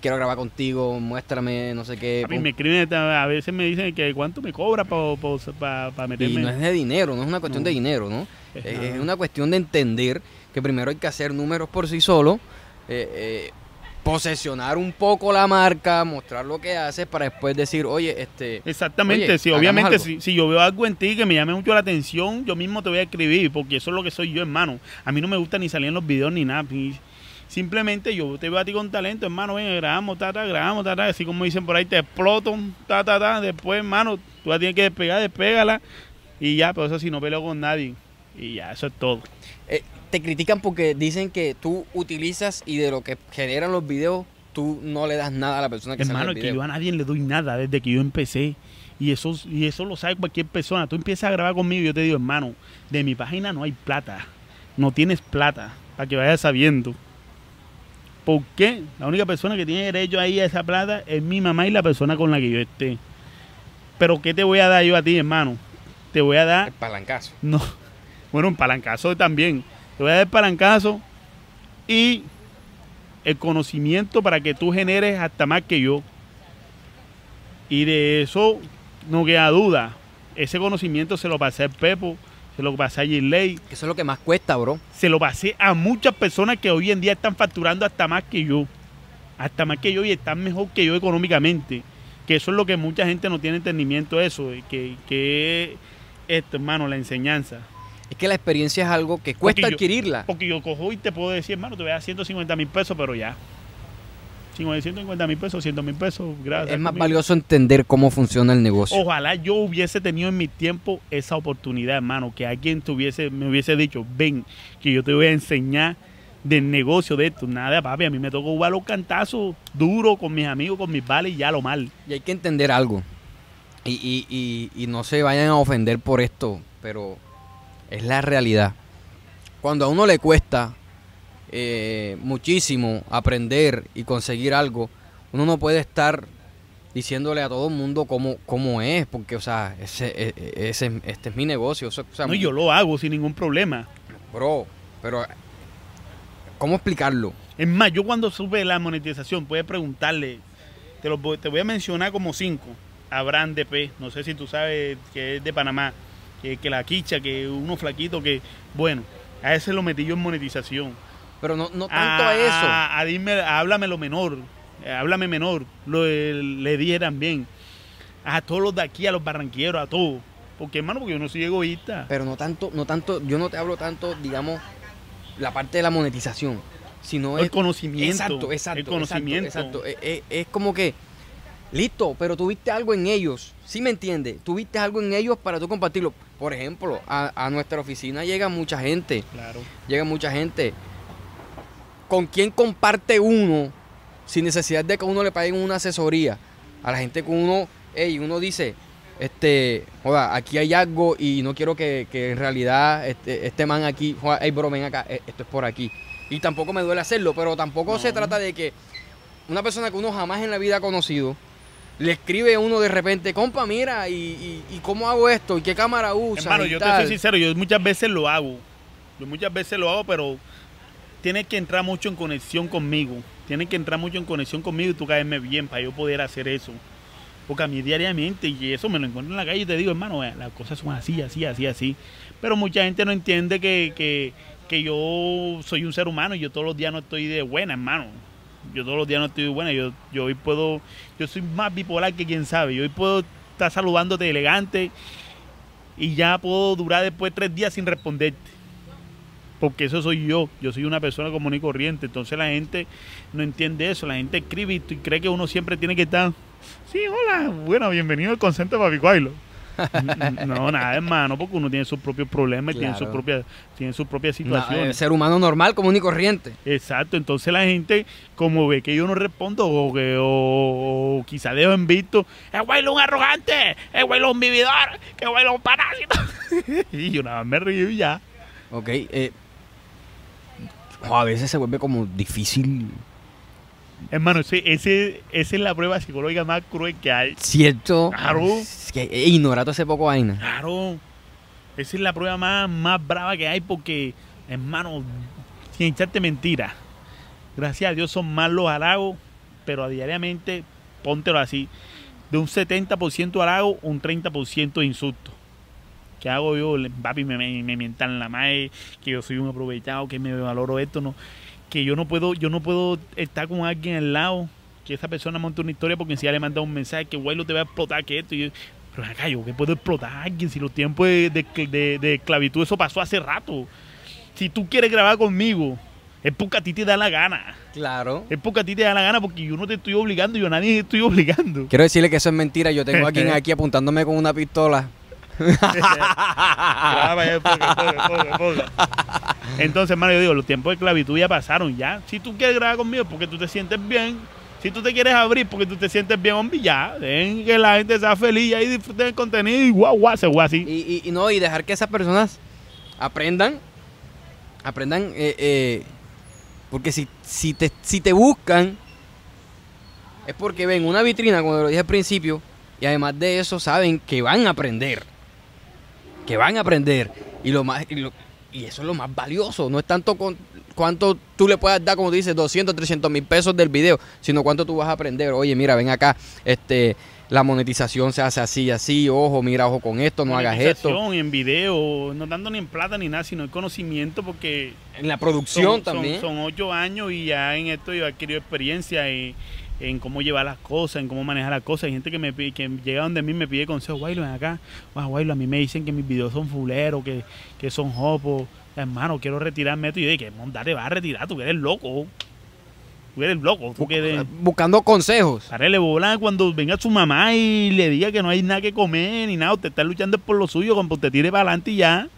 Quiero grabar contigo, muéstrame, no sé qué. A mí me escriben, a veces me dicen que cuánto me cobra para meterme. Y no es de dinero, no es una cuestión No. de dinero, ¿no? Es es una cuestión de entender que primero hay que hacer números por sí solo. eh, eh, posesionar un poco la marca, mostrar lo que haces para después decir, oye, este... Exactamente, Oye, sí, obviamente si, si yo veo algo en ti que me llame mucho la atención, yo mismo te voy a escribir, porque eso es lo que soy yo, hermano. A mí no me gusta ni salir en los videos ni nada. Simplemente yo te veo a ti con talento, hermano, ven, grabamos, ta, ta, grabamos, ta, ta, así como dicen por ahí, te exploto, ta, ta, ta, después, hermano, tú la tienes que despegar, despégala, y ya, pero eso sí, no peleo con nadie, y ya, eso es todo. eh, te critican porque dicen que tú utilizas y de lo que generan los videos, tú no le das nada a la persona que Hermano, el es que video. yo a nadie le doy nada desde que yo empecé. Y eso, y eso lo sabe cualquier persona. Tú empiezas a grabar conmigo y yo te digo, hermano, de mi página no hay plata. No tienes plata. Para que vayas sabiendo. ¿Por qué? La única persona que tiene derecho ahí a esa plata es mi mamá y la persona con la que yo esté. Pero ¿qué te voy a dar yo a ti, hermano? Te voy a dar El palancazo. no. *laughs* Bueno, un palancazo también. Te voy a dar el palancazo y el conocimiento para que tú generes hasta más que yo. Y de eso no queda duda. Ese conocimiento se lo pasé a Pepo, se lo pasé a Giley, Que eso es lo que más cuesta, bro. se lo pasé a muchas personas que hoy en día están facturando hasta más que yo. Hasta más que yo y están mejor que yo económicamente. Que eso es lo que mucha gente no tiene entendimiento de eso. Que, que es esto, hermano, la enseñanza. Es que la experiencia es algo que cuesta Porque yo- adquirirla. Porque yo cojo y te puedo decir, hermano, te voy a dar 150 mil pesos, pero ya. 150 mil pesos, 100 mil pesos, gracias. Es más conmigo. valioso entender cómo funciona el negocio. Ojalá yo hubiese tenido en mi tiempo esa oportunidad, hermano, que alguien tuviese, me hubiese dicho, ven, que yo te voy a enseñar del negocio de esto. Nada, papi, a mí me tocó jugar los cantazos duros con mis amigos, con mis vales y ya lo mal. Y hay que entender algo. Y, y- y- y no se vayan a ofender por esto, pero es la realidad. Cuando a uno le cuesta eh, muchísimo aprender y conseguir algo, uno no puede estar diciéndole a todo el mundo cómo, cómo es, porque, o sea, ese, e- e- ese- este es mi negocio. o sea, No, yo lo hago sin ningún problema. Bro, pero ¿cómo explicarlo? Es más, yo cuando supe la monetización, puedes preguntarle, te, lo voy- te voy a mencionar como cinco. Abraham DP, no sé si tú sabes que es de Panamá, que, que la quicha, que uno flaquito, que bueno, a ese lo metí yo en monetización. Pero no, no tanto a, eso. A, a dime, a háblame lo menor, eh, háblame menor, lo, le dije también. A todos los de aquí, a los barranquilleros, a todos. Porque hermano, porque yo no soy egoísta. Pero no tanto, no tanto, yo no te hablo tanto, digamos, la parte de la monetización, sino el es conocimiento. exacto, exacto, el conocimiento. exacto, exacto. Es, es- es como que listo, pero tuviste algo en ellos, ¿sí me entiendes? Tuviste algo en ellos para tú compartirlo. Por ejemplo, a, a nuestra oficina llega mucha gente, Claro. llega mucha gente. ¿Con quién comparte uno sin necesidad de que uno le paguen una asesoría? A la gente que uno, ey, uno dice, este, joda, aquí hay algo y no quiero que, que en realidad este, este man aquí, joda, bro, ven acá, eh, esto es por aquí. Y tampoco me duele hacerlo, pero tampoco No. se trata de que una persona que uno jamás en la vida ha conocido, le escribe a uno de repente, compa, mira, y, y- y cómo hago esto, y qué cámara usa. Hermano, yo te tal". soy sincero, yo muchas veces lo hago. Yo muchas veces lo hago, pero tienes que entrar mucho en conexión conmigo. Tienes que entrar mucho en conexión conmigo y tú caerme bien para yo poder hacer eso. Porque a mí diariamente, y eso me lo encuentro en la calle y te digo, hermano, las cosas son así, así, así, así. Pero mucha gente no entiende que, que, que yo soy un ser humano y yo todos los días no estoy de buena, hermano. Yo todos los días no estoy de buena. Yo, yo hoy puedo, yo soy más bipolar que quien sabe. Yo hoy puedo estar saludándote elegante y ya puedo durar después tres días sin responderte. Porque eso soy yo, yo soy una persona común y corriente. Entonces la gente no entiende eso, la gente escribe y cree que uno siempre tiene que estar, sí, hola, bueno, bienvenido al concepto de Papicuailo. *laughs* no, nada, hermano, porque uno tiene sus propios problemas, y tiene sus Claro. propias, tiene sus propias eh, situaciones. ser humano normal, común y corriente. Exacto, entonces la gente, como ve que yo no respondo, o que o, o quizá dejo en visto, es Guaylo un arrogante, es Guaylo un vividor, que Guaylo un parásito. *laughs* y yo nada más me río y ya. Ok, eh, jo, a veces se vuelve como difícil. Hermano, ese, ese, esa es la prueba psicológica más cruel que hay. ¿Cierto? Claro. Es que he ignorado hace poco vaina. Claro, esa es la prueba más, más brava que hay porque, hermano, sin echarte mentira, gracias a Dios son más los halagos, pero a diariamente, póntelo así, de un 70% halago, un 30% de insulto. ¿Qué hago yo? Papi, me, me, me mientan la madre, que yo soy un aprovechado, que me valoro esto, no. que yo no puedo, yo no puedo estar con alguien al lado, que esa persona monte una historia porque si ya le manda un mensaje que lo te va a explotar, que esto, y yo, pero acá yo que puedo explotar a alguien si los tiempos de, de, de, de esclavitud eso pasó hace rato. Si tú quieres grabar conmigo, es porque a ti te da la gana. Claro. Es porque a ti te da la gana porque yo no te estoy obligando, yo a nadie te estoy obligando. Quiero decirle que eso es mentira. Yo tengo a *laughs* alguien aquí apuntándome con una pistola. Ponga. Entonces, hermano, yo digo, los tiempos de esclavitud ya pasaron, ya. Si tú quieres grabar conmigo porque tú te sientes bien. Si tú te quieres abrir porque tú te sientes bien, hombre, ya. Dejen que la gente sea feliz y ahí disfruten el contenido y guau, guau, se guau así. Y, no, y dejar que esas personas aprendan. Aprendan. eh, eh, porque si te buscan, es porque ven una vitrina, como lo dije al principio, y además de eso saben que van a aprender. Que van a aprender. Y, lo más, y, lo- y eso es lo más valioso. No es tanto con cuánto tú le puedas dar, como tú dices, 200, 300 mil pesos del video, sino cuánto tú vas a aprender. Oye, mira, ven acá, este, la monetización se hace así, así, ojo, mira, ojo con esto, no hagas esto. En video, no dando ni en plata ni nada, sino el conocimiento porque En la producción son- también. son ocho años y ya en esto yo he adquirido experiencia en, en cómo llevar las cosas, en cómo manejar las cosas. Hay gente que me pide, que llega donde mí me pide consejos, Guaylo, ven acá, Guaylo, a mí me dicen que mis videos son fuleros, que, que son hopos. Hermano, quiero retirarme esto. Y yo dije, dale, vas a retirar, tú eres loco. Tú eres loco, tú que eres... Buscando consejos. Párele bola cuando venga su mamá y le diga que no hay nada que comer ni nada. Usted está luchando por lo suyo, cuando usted tire para adelante y ya.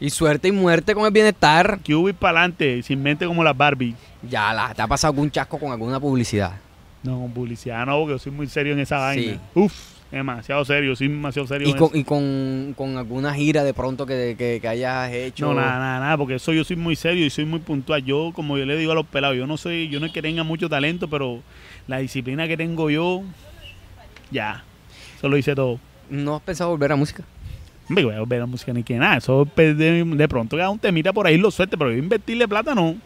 Y suerte y muerte con el bienestar. Que hubo para adelante, sin mente como las Barbie. Ya, la, ¿te ha pasado algún chasco con alguna publicidad? No, con publicidad no, porque yo soy muy serio en esa Sí. vaina. Uf, demasiado serio, soy demasiado serio Y en con, eso. y con, con alguna gira de pronto que, que, que hayas hecho. No, nada, nada, nada, porque eso yo soy muy serio y soy muy puntual. Yo, como yo le digo a los pelados, yo no soy, yo no es que tenga mucho talento, pero la disciplina que tengo yo, ya, eso lo hice todo. ¿No has pensado volver a música? Me voy a volver a música ni que nada, eso de, de pronto que un temita por ahí lo suelte, pero yo invertirle plata no.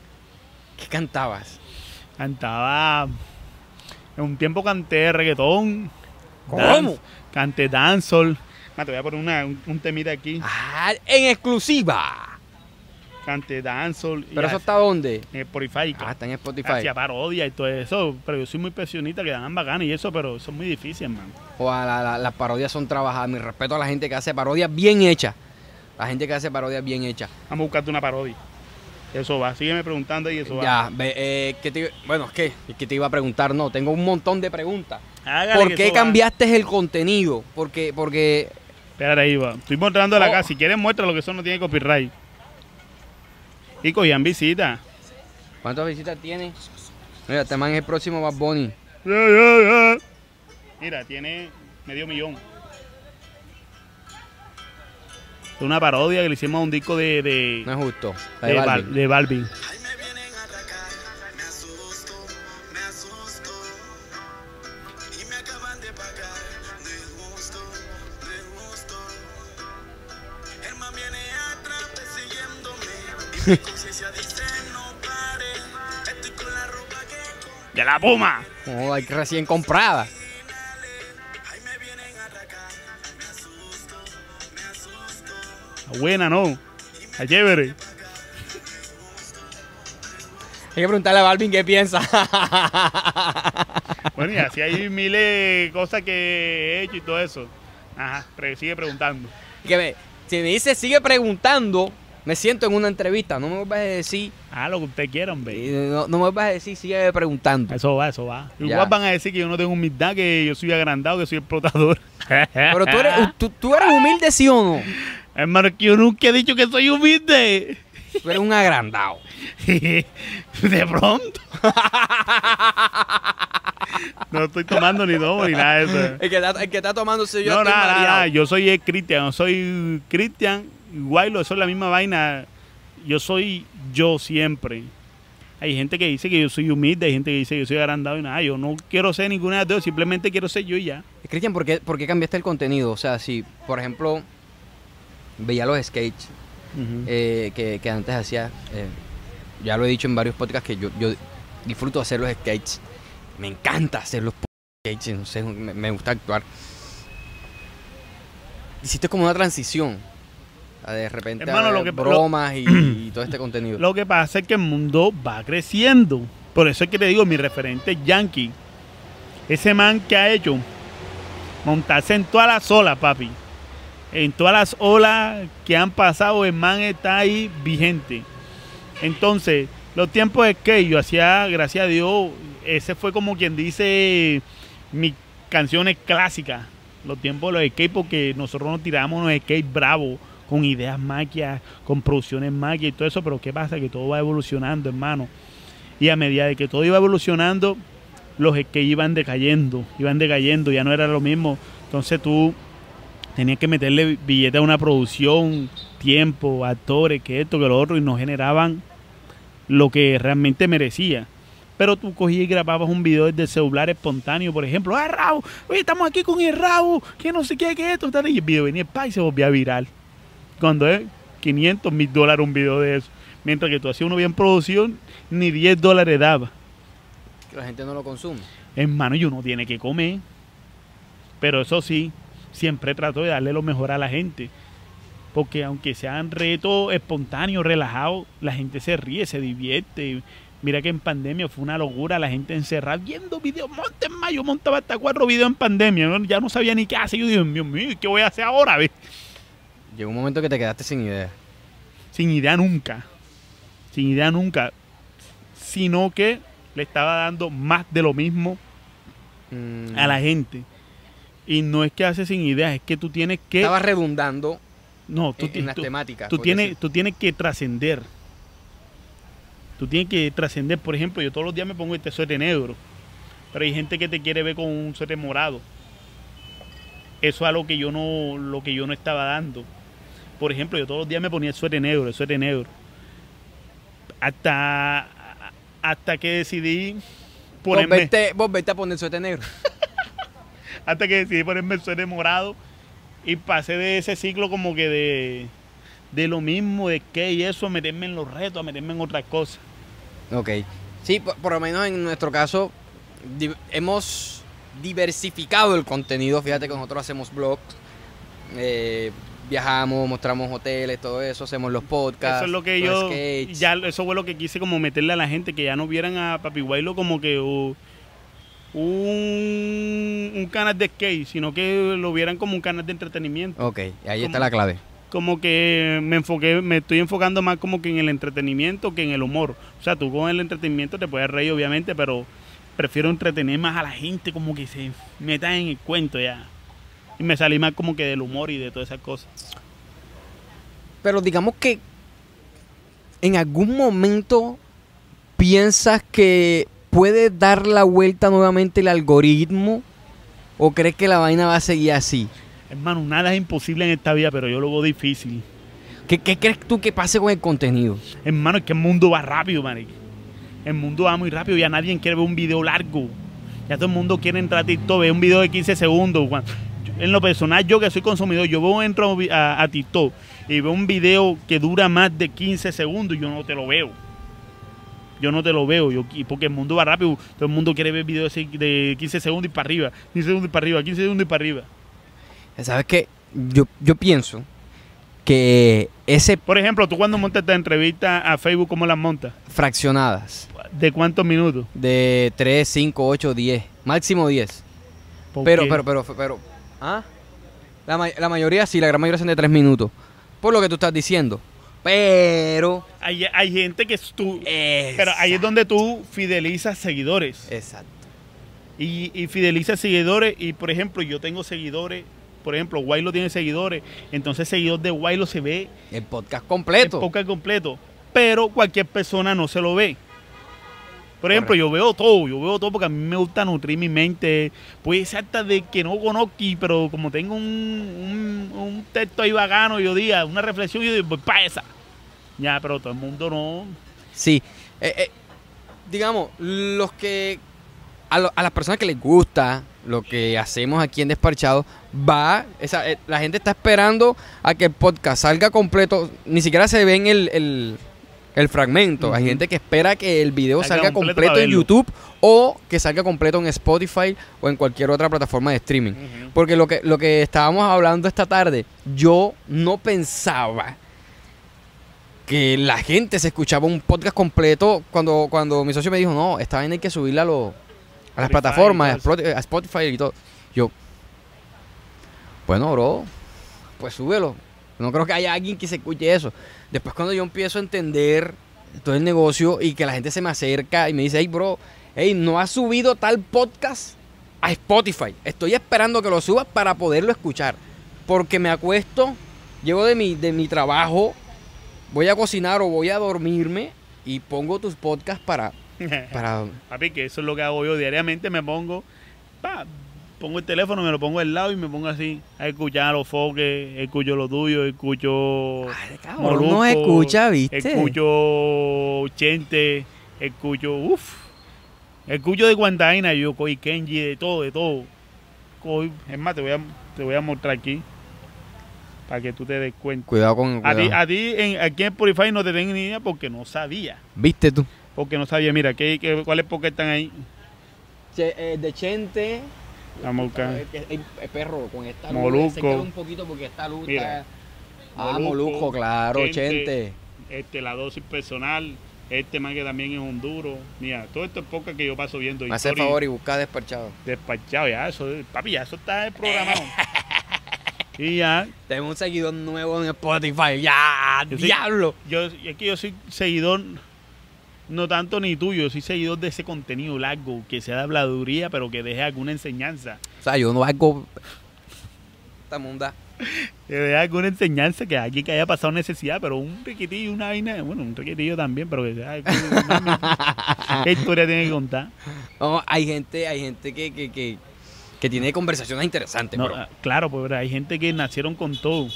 ¿Qué cantabas? Cantaba, en un tiempo canté reggaetón. ¿Cómo? dance- canté dancehall. Te voy a poner una- un, un temita aquí. Ah, en exclusiva. Canté dancehall. y ¿Pero eso está dónde? en Spotify. Ah, está en Spotify. Hacía parodia y todo eso. Pero yo soy muy pensionista, que dan bacanas y eso, pero eso es muy difícil, hermano. O a la- la- las parodias son trabajadas. Mi respeto a la gente que hace parodias bien hechas. La gente que hace parodias bien hechas. Vamos a buscarte una parodia. Eso va, sígueme preguntando y eso va. Ya, ve, eh, ¿qué te- bueno, ¿qué? ¿Qué te iba a preguntar? No, tengo un montón de preguntas. Hágale ¿Por qué va. cambiaste el contenido? Porque, porque Espérate ahí, va. Estoy mostrándola Oh. acá. Si quieres, muéstralo que eso no tiene copyright. Y cogían visita. ¿Cuántas visitas tiene? Mira, este man es el próximo Bad Bunny. Mira, tiene medio millón. Una parodia que le hicimos a un disco de, de, No es justo. La de, Bal- Balvin. de Balvin. Ay, me vienen a atracar, me buena, ¿no? Está chévere. Hay que preguntarle a Balvin qué piensa. *laughs* Bueno, y así hay miles de cosas que he hecho y todo eso. Ajá, pero sigue preguntando. que me, si me dice sigue preguntando, me siento en una entrevista. No me vuelvas a decir, Ah, lo que usted quiera, hombre. no, no me vuelvas a decir sigue preguntando. Eso va, eso va. Ya. Igual van a decir que yo no tengo humildad, que yo soy agrandado, que soy explotador. Pero tú eres, *laughs* tú, tú eres humilde, ¿sí o no? Hermano, que yo nunca he dicho que soy humilde. Tú eres un agrandado. *laughs* De pronto. no estoy tomando ni tomo ni nada de eso. El que está, el que está tomando soy yo. No, estoy nada, nada, mareado. nada. Yo soy Cristian, soy Cristian, Guaylo, eso es la misma vaina. Yo soy yo siempre. Hay gente que dice que yo soy humilde, hay gente que dice que yo soy agrandado y nada. Yo no quiero ser ninguna de las dos, simplemente quiero ser yo y ya. Cristian, ¿por qué, por qué cambiaste el contenido? O sea, si, por ejemplo, veía los skates eh, que, que antes hacía, eh, ya lo he dicho en varios podcasts que yo, yo disfruto hacer los skates. Me encanta hacer los skates, no sé, me, me gusta actuar. Hiciste como una transición. de repente Hermano, a lo que- bromas y, *clears throat* y todo este contenido. Lo que pasa es que el mundo va creciendo. Por eso es que te digo, mi referente es Yankee. Ese man que ha hecho montarse en todas las olas, papi. En todas las olas que han pasado, el man está ahí vigente. Entonces, los tiempos de skate, yo hacía, gracias a Dios, ese fue como quien dice mis canciones clásicas. Los tiempos de los skate, porque nosotros nos tirábamos unos skate bravos, con ideas maquias, con producciones maquias y todo eso, pero ¿qué pasa? Que todo va evolucionando, hermano. Y a medida de que todo iba evolucionando, los skate iban decayendo, iban decayendo, ya no era lo mismo. Entonces tú tenías que meterle billete a una producción, tiempo, actores, que esto, que lo otro, y no generaban lo que realmente merecía. Pero tú cogías y grababas un video desde el celular espontáneo, por ejemplo, ¡ah, Raúl! Oye, estamos aquí con el Raúl, que no sé qué, que esto, tal", y el video venía pa, y se volvía viral. Cuando es 500 mil dólares un video de eso. Mientras que tú hacías uno bien producido, ni 10 dólares daba. Que la gente no lo consume. Hermano, y uno tiene que comer. Pero eso sí, siempre trato de darle lo mejor a la gente. Porque aunque sean retos espontáneos, relajados, la gente se ríe, se divierte. Mira que en pandemia fue una locura la gente encerrada viendo videos. Monte más, yo montaba hasta cuatro videos en pandemia. ¿no? Ya no sabía ni qué hacer. Yo digo, Dios mío, ¿qué voy a hacer ahora? ve?". Llegó un momento que te quedaste sin idea. Sin idea nunca. Sin idea nunca. Sino que le estaba dando más de lo mismo Mm, a la gente. Y no es que hace sin ideas, es que tú tienes que... Estaba redundando no, tú, en, las tú- temáticas. tú tienes, decir. tú tienes que trascender. Tú tienes que trascender. Por ejemplo, yo todos los días me pongo este suéter negro. Pero hay gente que te quiere ver con un suéter morado. Eso es algo que yo no, lo que yo no estaba dando. Por ejemplo, yo todos los días me ponía el suéter negro, el suéter negro. Hasta, hasta que decidí Vos ponerme, vete, vos vete a poner suéter negro. *laughs* hasta que decidí ponerme el suéter morado y pasé de ese ciclo como que de, de lo mismo, de que y eso, a meterme en los retos, a meterme en otras cosas. Ok. Sí, por, por lo menos en nuestro caso, di- hemos diversificado el contenido. Fíjate que nosotros hacemos blogs, eh, viajamos, mostramos hoteles, todo eso, hacemos los podcasts. eso es lo que yo, skates. ya eso fue lo que quise como meterle a la gente, que ya no vieran a Papi Guaylo como que uh, un, un canal de skate, sino que lo vieran como un canal de entretenimiento. Ok, ahí está la clave. como que me enfoqué, me estoy enfocando más como que en el entretenimiento que en el humor. O sea, tú con el entretenimiento te puedes reír, obviamente, pero prefiero entretener más a la gente, como que se metan en el cuento ya. Y me salí más como que del humor y de todas esas cosas. Pero digamos que en algún momento piensas que puede dar la vuelta nuevamente el algoritmo o crees que la vaina va a seguir así. Hermano, nada es imposible en esta vida, pero yo lo veo difícil. ¿Qué, qué crees tú que pase con el contenido? Hermano, es que el mundo va rápido, marico. El mundo va muy rápido, ya nadie quiere ver un video largo. Ya todo el mundo quiere entrar a TikTok, ver un video de 15 segundos. En lo personal, yo que soy consumidor, yo veo, entro a, a TikTok y veo un video que dura más de 15 segundos y yo no te lo veo. Yo no te lo veo, yo, porque el mundo va rápido. Todo el mundo quiere ver videos de 15 segundos y para arriba, 15 segundos y para arriba, 15 segundos y para arriba. ¿Sabes qué? Yo, yo pienso que ese Por ejemplo, tú cuando montas esta entrevista a Facebook, ¿cómo las montas? fraccionadas ¿De cuántos minutos? de 3, 5, 8, 10, máximo 10. ¿Por Pero, qué? pero, pero, pero, ¿ah? La, ma- la mayoría sí, la gran mayoría son de 3 minutos. Por lo que tú estás diciendo. Pero. Hay, hay gente que es tú. Pero Pero ahí es donde tú fidelizas seguidores. Exacto. Y, y fidelizas seguidores. Y por ejemplo, yo tengo seguidores. Por ejemplo, Wailo tiene seguidores. Entonces, seguidor de Wailo se ve El podcast completo. podcast completo. Pero cualquier persona no se lo ve. Por ejemplo, yo veo todo, yo veo todo porque a mí me gusta nutrir mi mente. Puede ser hasta de que no conozco, pero como tengo un, un, un texto ahí bacano, yo diga, una reflexión, yo digo, pues para esa. Ya, pero todo el mundo no. Sí. Eh, eh, digamos, los que. A, lo- a las personas que les gusta lo que hacemos aquí en Desparchado, va. esa- eh, la gente está esperando a que el podcast salga completo. Ni siquiera se ven el, el, el fragmento. Hay gente que espera que el video Salga salga completo en. YouTube o que salga completo en Spotify o en cualquier otra plataforma de streaming. Porque lo que, lo que estábamos hablando esta tarde, yo no pensaba que la gente se escuchaba un podcast completo cuando, cuando mi socio me dijo, no, esta vaina hay que subirla a, los- a las Spotify plataformas, a Spotify y todo. Yo, bueno, bro, pues súbelo. No creo que haya alguien que se escuche eso. Después cuando yo empiezo a entender todo el negocio y que la gente se me acerca y me dice, hey, bro, hey, no has subido tal podcast a Spotify. Estoy esperando que lo subas para poderlo escuchar. Porque me acuesto, llego de mi, de mi trabajo, voy a cocinar o voy a dormirme y pongo tus podcasts para... *laughs* para Papi, que eso es lo que hago yo diariamente. Me pongo, pa, pongo el teléfono, me lo pongo al lado y me pongo así a escuchar los foques, escucho lo tuyo, escucho Ay, cabrón, no Molusco, escucha, ¿viste? escucho Chente, escucho, uff, escucho de Guantaina, yo coy Kenji, de todo, de todo. Es más, te voy a, te voy a mostrar aquí para que tú te des cuenta. Cuidado con... A ti, cuidado. a ti en, aquí en Spotify no te tengo ni idea porque no sabía. ¿Viste tú? Porque no sabía, mira, ¿qué, qué, ¿cuáles porque están ahí? eh, de Chente... Vamos a buscar. El, perro con esta luz, Molusco. se queda un poquito porque esta luz Mira. Ah, Molusco, Molusco, claro, Chente. Chente. Este, la dosis personal, este más que también es un duro. Mira, todo esto es poca que yo paso viendo. Me hace el favor y busca despachado. Despachado, ya, eso, papi, ya eso está programado. *laughs* y ya, Tengo un seguidor nuevo en Spotify. ¡Ya! Yo ¡Diablo! yo, es que yo soy seguidor, no tanto ni tuyo, soy seguidor de ese contenido largo, que sea de habladuría, pero que deje alguna enseñanza. O sea, yo no hago. Esta munda. Que deje alguna enseñanza, que alguien que haya pasado necesidad, pero un riquitillo, una vaina, bueno, un riquitillo también, pero que sea. *laughs* ¿Qué historia tiene que contar? No, hay gente, hay gente que, que, que, que tiene conversaciones interesantes, No, bro. ah, claro, pues hay gente que nacieron con todo.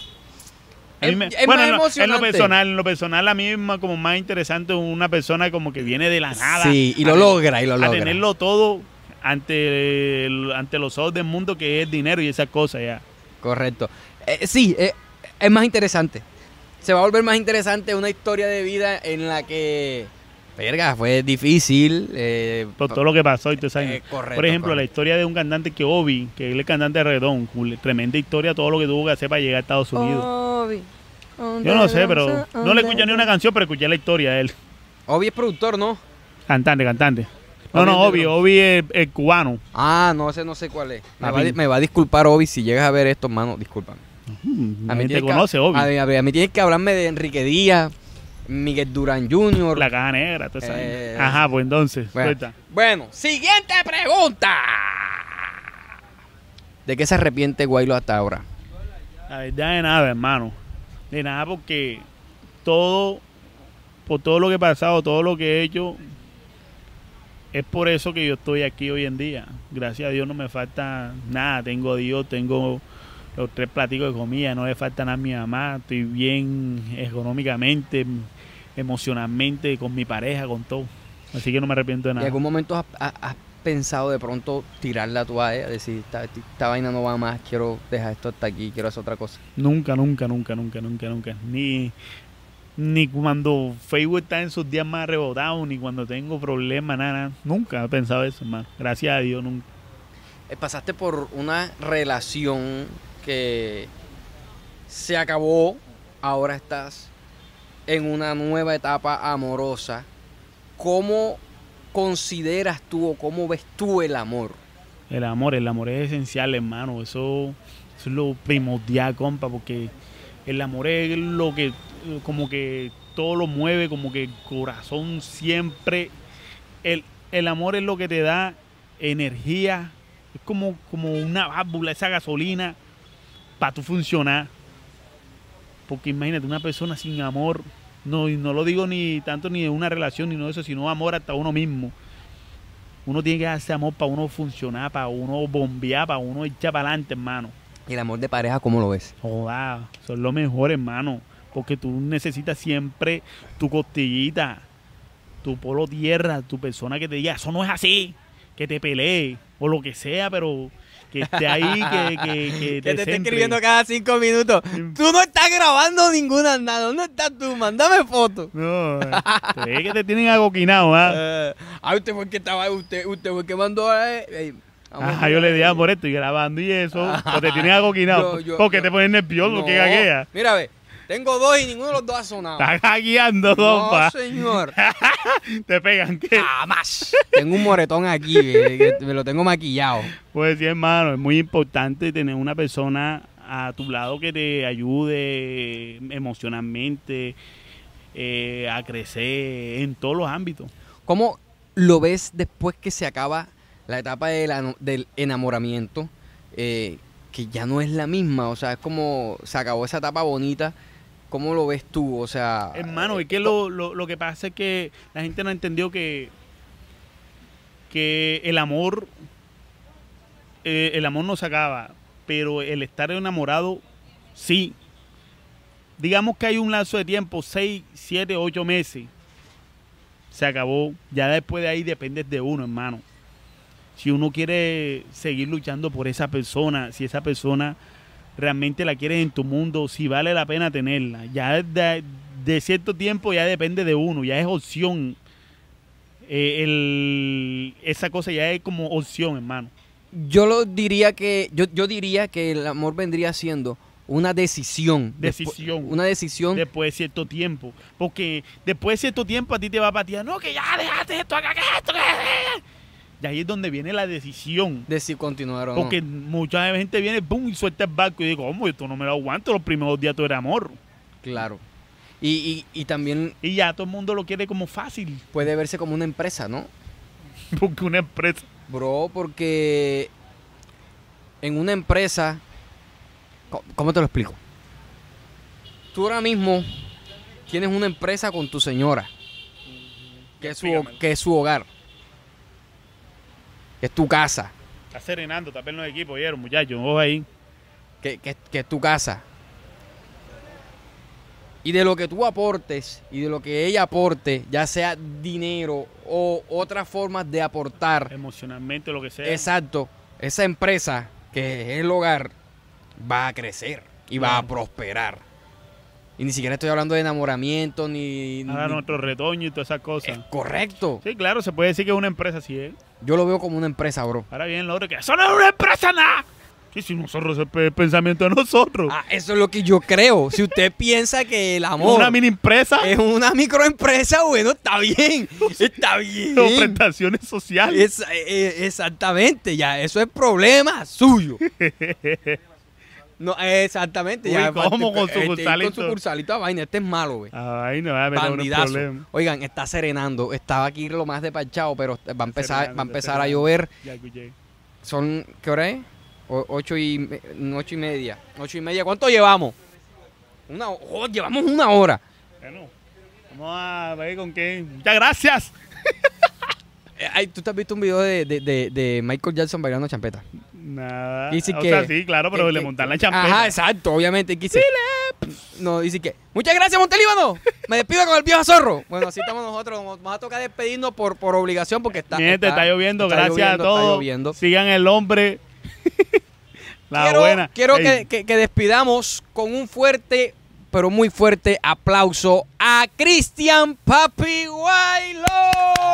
Es- mí me- es bueno, más en lo, en lo personal, en lo personal a mí es más- como más interesante una persona como que viene de la nada. Sí, y lo logra, y lo A logra. tenerlo todo ante, el- ante los ojos del mundo que es dinero y esas cosas ya. Correcto. Eh, sí, eh, es más interesante. Se va a volver más interesante una historia de vida en la que. Verga, fue difícil. eh, Por todo lo que pasó y todo eh, correcto, Por ejemplo, la historia de un cantante que Obi, que él es cantante de cool, tremenda historia, todo lo que tuvo que hacer para llegar a Estados Unidos. Obi, Yo no sé, pero no le escuché ni una canción, pero escuché la historia de él. Obi es productor, ¿no? Cantante, cantante. No, no, Obi, Obi es, es cubano. Ah, no sé, no sé cuál es. Me va, a Papi. di- me va a disculpar, Obi, si llegas a ver esto, mano, discúlpame. A mí te que- conoce, Obi. A mí tienes que hablarme de Enrique Díaz, Miguel Durán Jr. La caja negra, toda esa Eh. Ajá, pues entonces, Bueno, bueno, siguiente pregunta. ¿De qué se arrepiente Guaylo hasta ahora? La verdad de nada, hermano. De nada porque todo, por todo lo que he pasado, todo lo que he hecho, es por eso que yo estoy aquí hoy en día. Gracias a Dios no me falta nada. Tengo a Dios, tengo los tres platicos de comida, no le falta nada a mi mamá. Estoy bien económicamente, emocionalmente, con mi pareja, con todo. Así que no me arrepiento de ¿En nada. algún momento has, pensado de pronto tirar la toalla? Decir, esta, esta vaina no va más, quiero dejar esto hasta aquí, quiero hacer otra cosa. Nunca, nunca, nunca, nunca, nunca, nunca. Ni, ni cuando Facebook está en sus días más rebotados, ni cuando tengo problemas, nada, nada. Nunca he pensado eso, hermano. Gracias a Dios, nunca. Eh, Pasaste por una relación que se acabó, ahora estás en una nueva etapa amorosa. ¿Cómo consideras tú o cómo ves tú el amor? El amor, el amor es esencial, hermano. Eso, es lo primordial, compa, porque el amor es lo que, como que todo lo mueve, como que el corazón siempre. El, el amor es lo que te da energía, es como, como una válvula, esa gasolina para tú funcionar. Porque imagínate, una persona sin amor, no, y no lo digo ni tanto ni de una relación ni no de eso, sino amor hasta uno mismo. Uno tiene que darse amor para uno funcionar, para uno bombear, para uno echar para adelante, hermano. ¿Y el amor de pareja cómo lo ves? Joda, son lo mejor, hermano. Porque tú necesitas siempre tu costillita, tu polo tierra, tu persona que te diga, eso no es así, que te pelee, o lo que sea, pero que esté ahí, que, que, que Que te esté escribiendo cada cinco minutos. Tú no estás grabando ninguna nada. ¿Dónde estás tú? Mándame fotos. No, te ve que te tienen agoquinado, ¿ah? Eh, ah, usted fue el que estaba, usted, usted fue el que mandó. eh, eh, Ajá, a- yo le dije, ah, por esto y grabando y eso, o te *laughs* tienen agoquinado. Yo- yo- porque yo- te pones nervioso, No, que gaguea. Mira, ve, tengo dos y ninguno de los dos ha sonado. Estás gagueando, No, compa. señor. *laughs* Te pegan, ¿qué? Jamás. tengo un moretón aquí, que me lo tengo maquillado. Pues sí, hermano, es muy importante tener una persona a tu lado que te ayude emocionalmente eh, a crecer en todos los ámbitos. ¿Cómo lo ves después que se acaba la etapa del enamoramiento? eh, que ya no es la misma, o sea, es como se acabó esa etapa bonita. ¿Cómo lo ves tú? O sea, Hermano, eh, es que lo, lo, lo que pasa es que la gente no entendió que, que el amor, eh, el amor no se acaba, pero el estar enamorado, sí. Digamos que hay un lazo de tiempo, 6, 7, 8 meses. Se acabó. Ya después de ahí depende de uno, hermano. Si uno quiere seguir luchando por esa persona, si esa persona realmente la quieres en tu mundo, si vale la pena tenerla. Ya de, de cierto tiempo ya depende de uno, ya es opción. Eh, el- esa cosa ya es como opción, hermano. yo lo diría que yo, yo diría que el amor vendría siendo una decisión, Decisión. una decisión. Después de cierto tiempo. Porque después de cierto tiempo a ti te va a patear, no, que ya dejaste esto, acá, que esto, que... Y ahí es donde viene la decisión. de si continuar o no. Porque mucha gente viene, boom, y suelta el barco y digo, ¿cómo? Esto no me lo aguanto. Los primeros días todo era amor. Claro. Y, y, y también Y ya todo el mundo lo quiere como fácil. puede verse como una empresa, ¿no? *laughs* Porque una empresa. Bro, porque en una empresa, ¿cómo te lo explico? Tú ahora mismo tienes una empresa con tu señora, que es su, que es su hogar, que es tu casa, Está serenando, está perdiendo el equipo, vieron, muchachos. Ojo ahí. que, que- que es tu casa. Y de lo que tú aportes y de lo que ella aporte, ya sea dinero o otras formas de aportar, Emocionalmente, lo que sea. Exacto. Esa empresa, que es el hogar, va a crecer y va a prosperar. Y ni siquiera estoy hablando de enamoramiento ni... Ahora ni- nuestro retoño y todas esas es cosas. correcto. Sí, claro, se puede decir que es una empresa, sí es. Yo lo veo como una empresa, bro. Ahora bien, lo otro que eso no es una empresa nada. Sí, si nosotros, el pe- pensamiento de nosotros. Ah, eso es lo que yo creo. Si usted *laughs* piensa que el amor una mini empresa es una microempresa, bueno, está bien. *laughs* Está bien. con prestaciones sociales. Es- eh, exactamente, ya. Eso es problema suyo. *laughs* No, exactamente. Uy, ya, ¿cómo con este, sucursalito? Con sucursalito a vaina. Este es malo, güey. Ay, no va a Bandidazo. problema. Oigan, está serenando. Estaba aquí lo más despachado, pero va a empezar, Serenando, va a empezar a llover. Ya escuché. Son, ¿qué hora es? O- ocho y, ocho y media. Ocho y media. ¿Cuánto llevamos? Una, oh, llevamos una hora. Bueno, vamos a ver con qué. Muchas gracias. *laughs* Eh, ay, ¿Tú te has visto un video de, de- de- de Michael Jackson bailando champeta? Nada. Dice o que- sea, sí, claro, pero que- le montan la champeta. Ajá, exacto, obviamente. Dice, no, dice que, muchas gracias, Montelíbano. Me despido con el viejo zorro. Bueno, así estamos nosotros. Nos vamos a tocar despedirnos por, por obligación porque está. Mi gente, está, lloviendo, está gracias lloviendo, a está todos. lloviendo. Sigan el hombre. *laughs* la quiero buena. quiero que, que- que despidamos con un fuerte, pero muy fuerte aplauso a Cristian Papi Guaylo.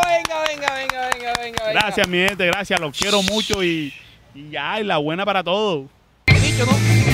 Venga, venga, venga, venga, venga. venga. Gracias, mi gente, gracias. Los quiero mucho y, y ya, y la buena para ¿no?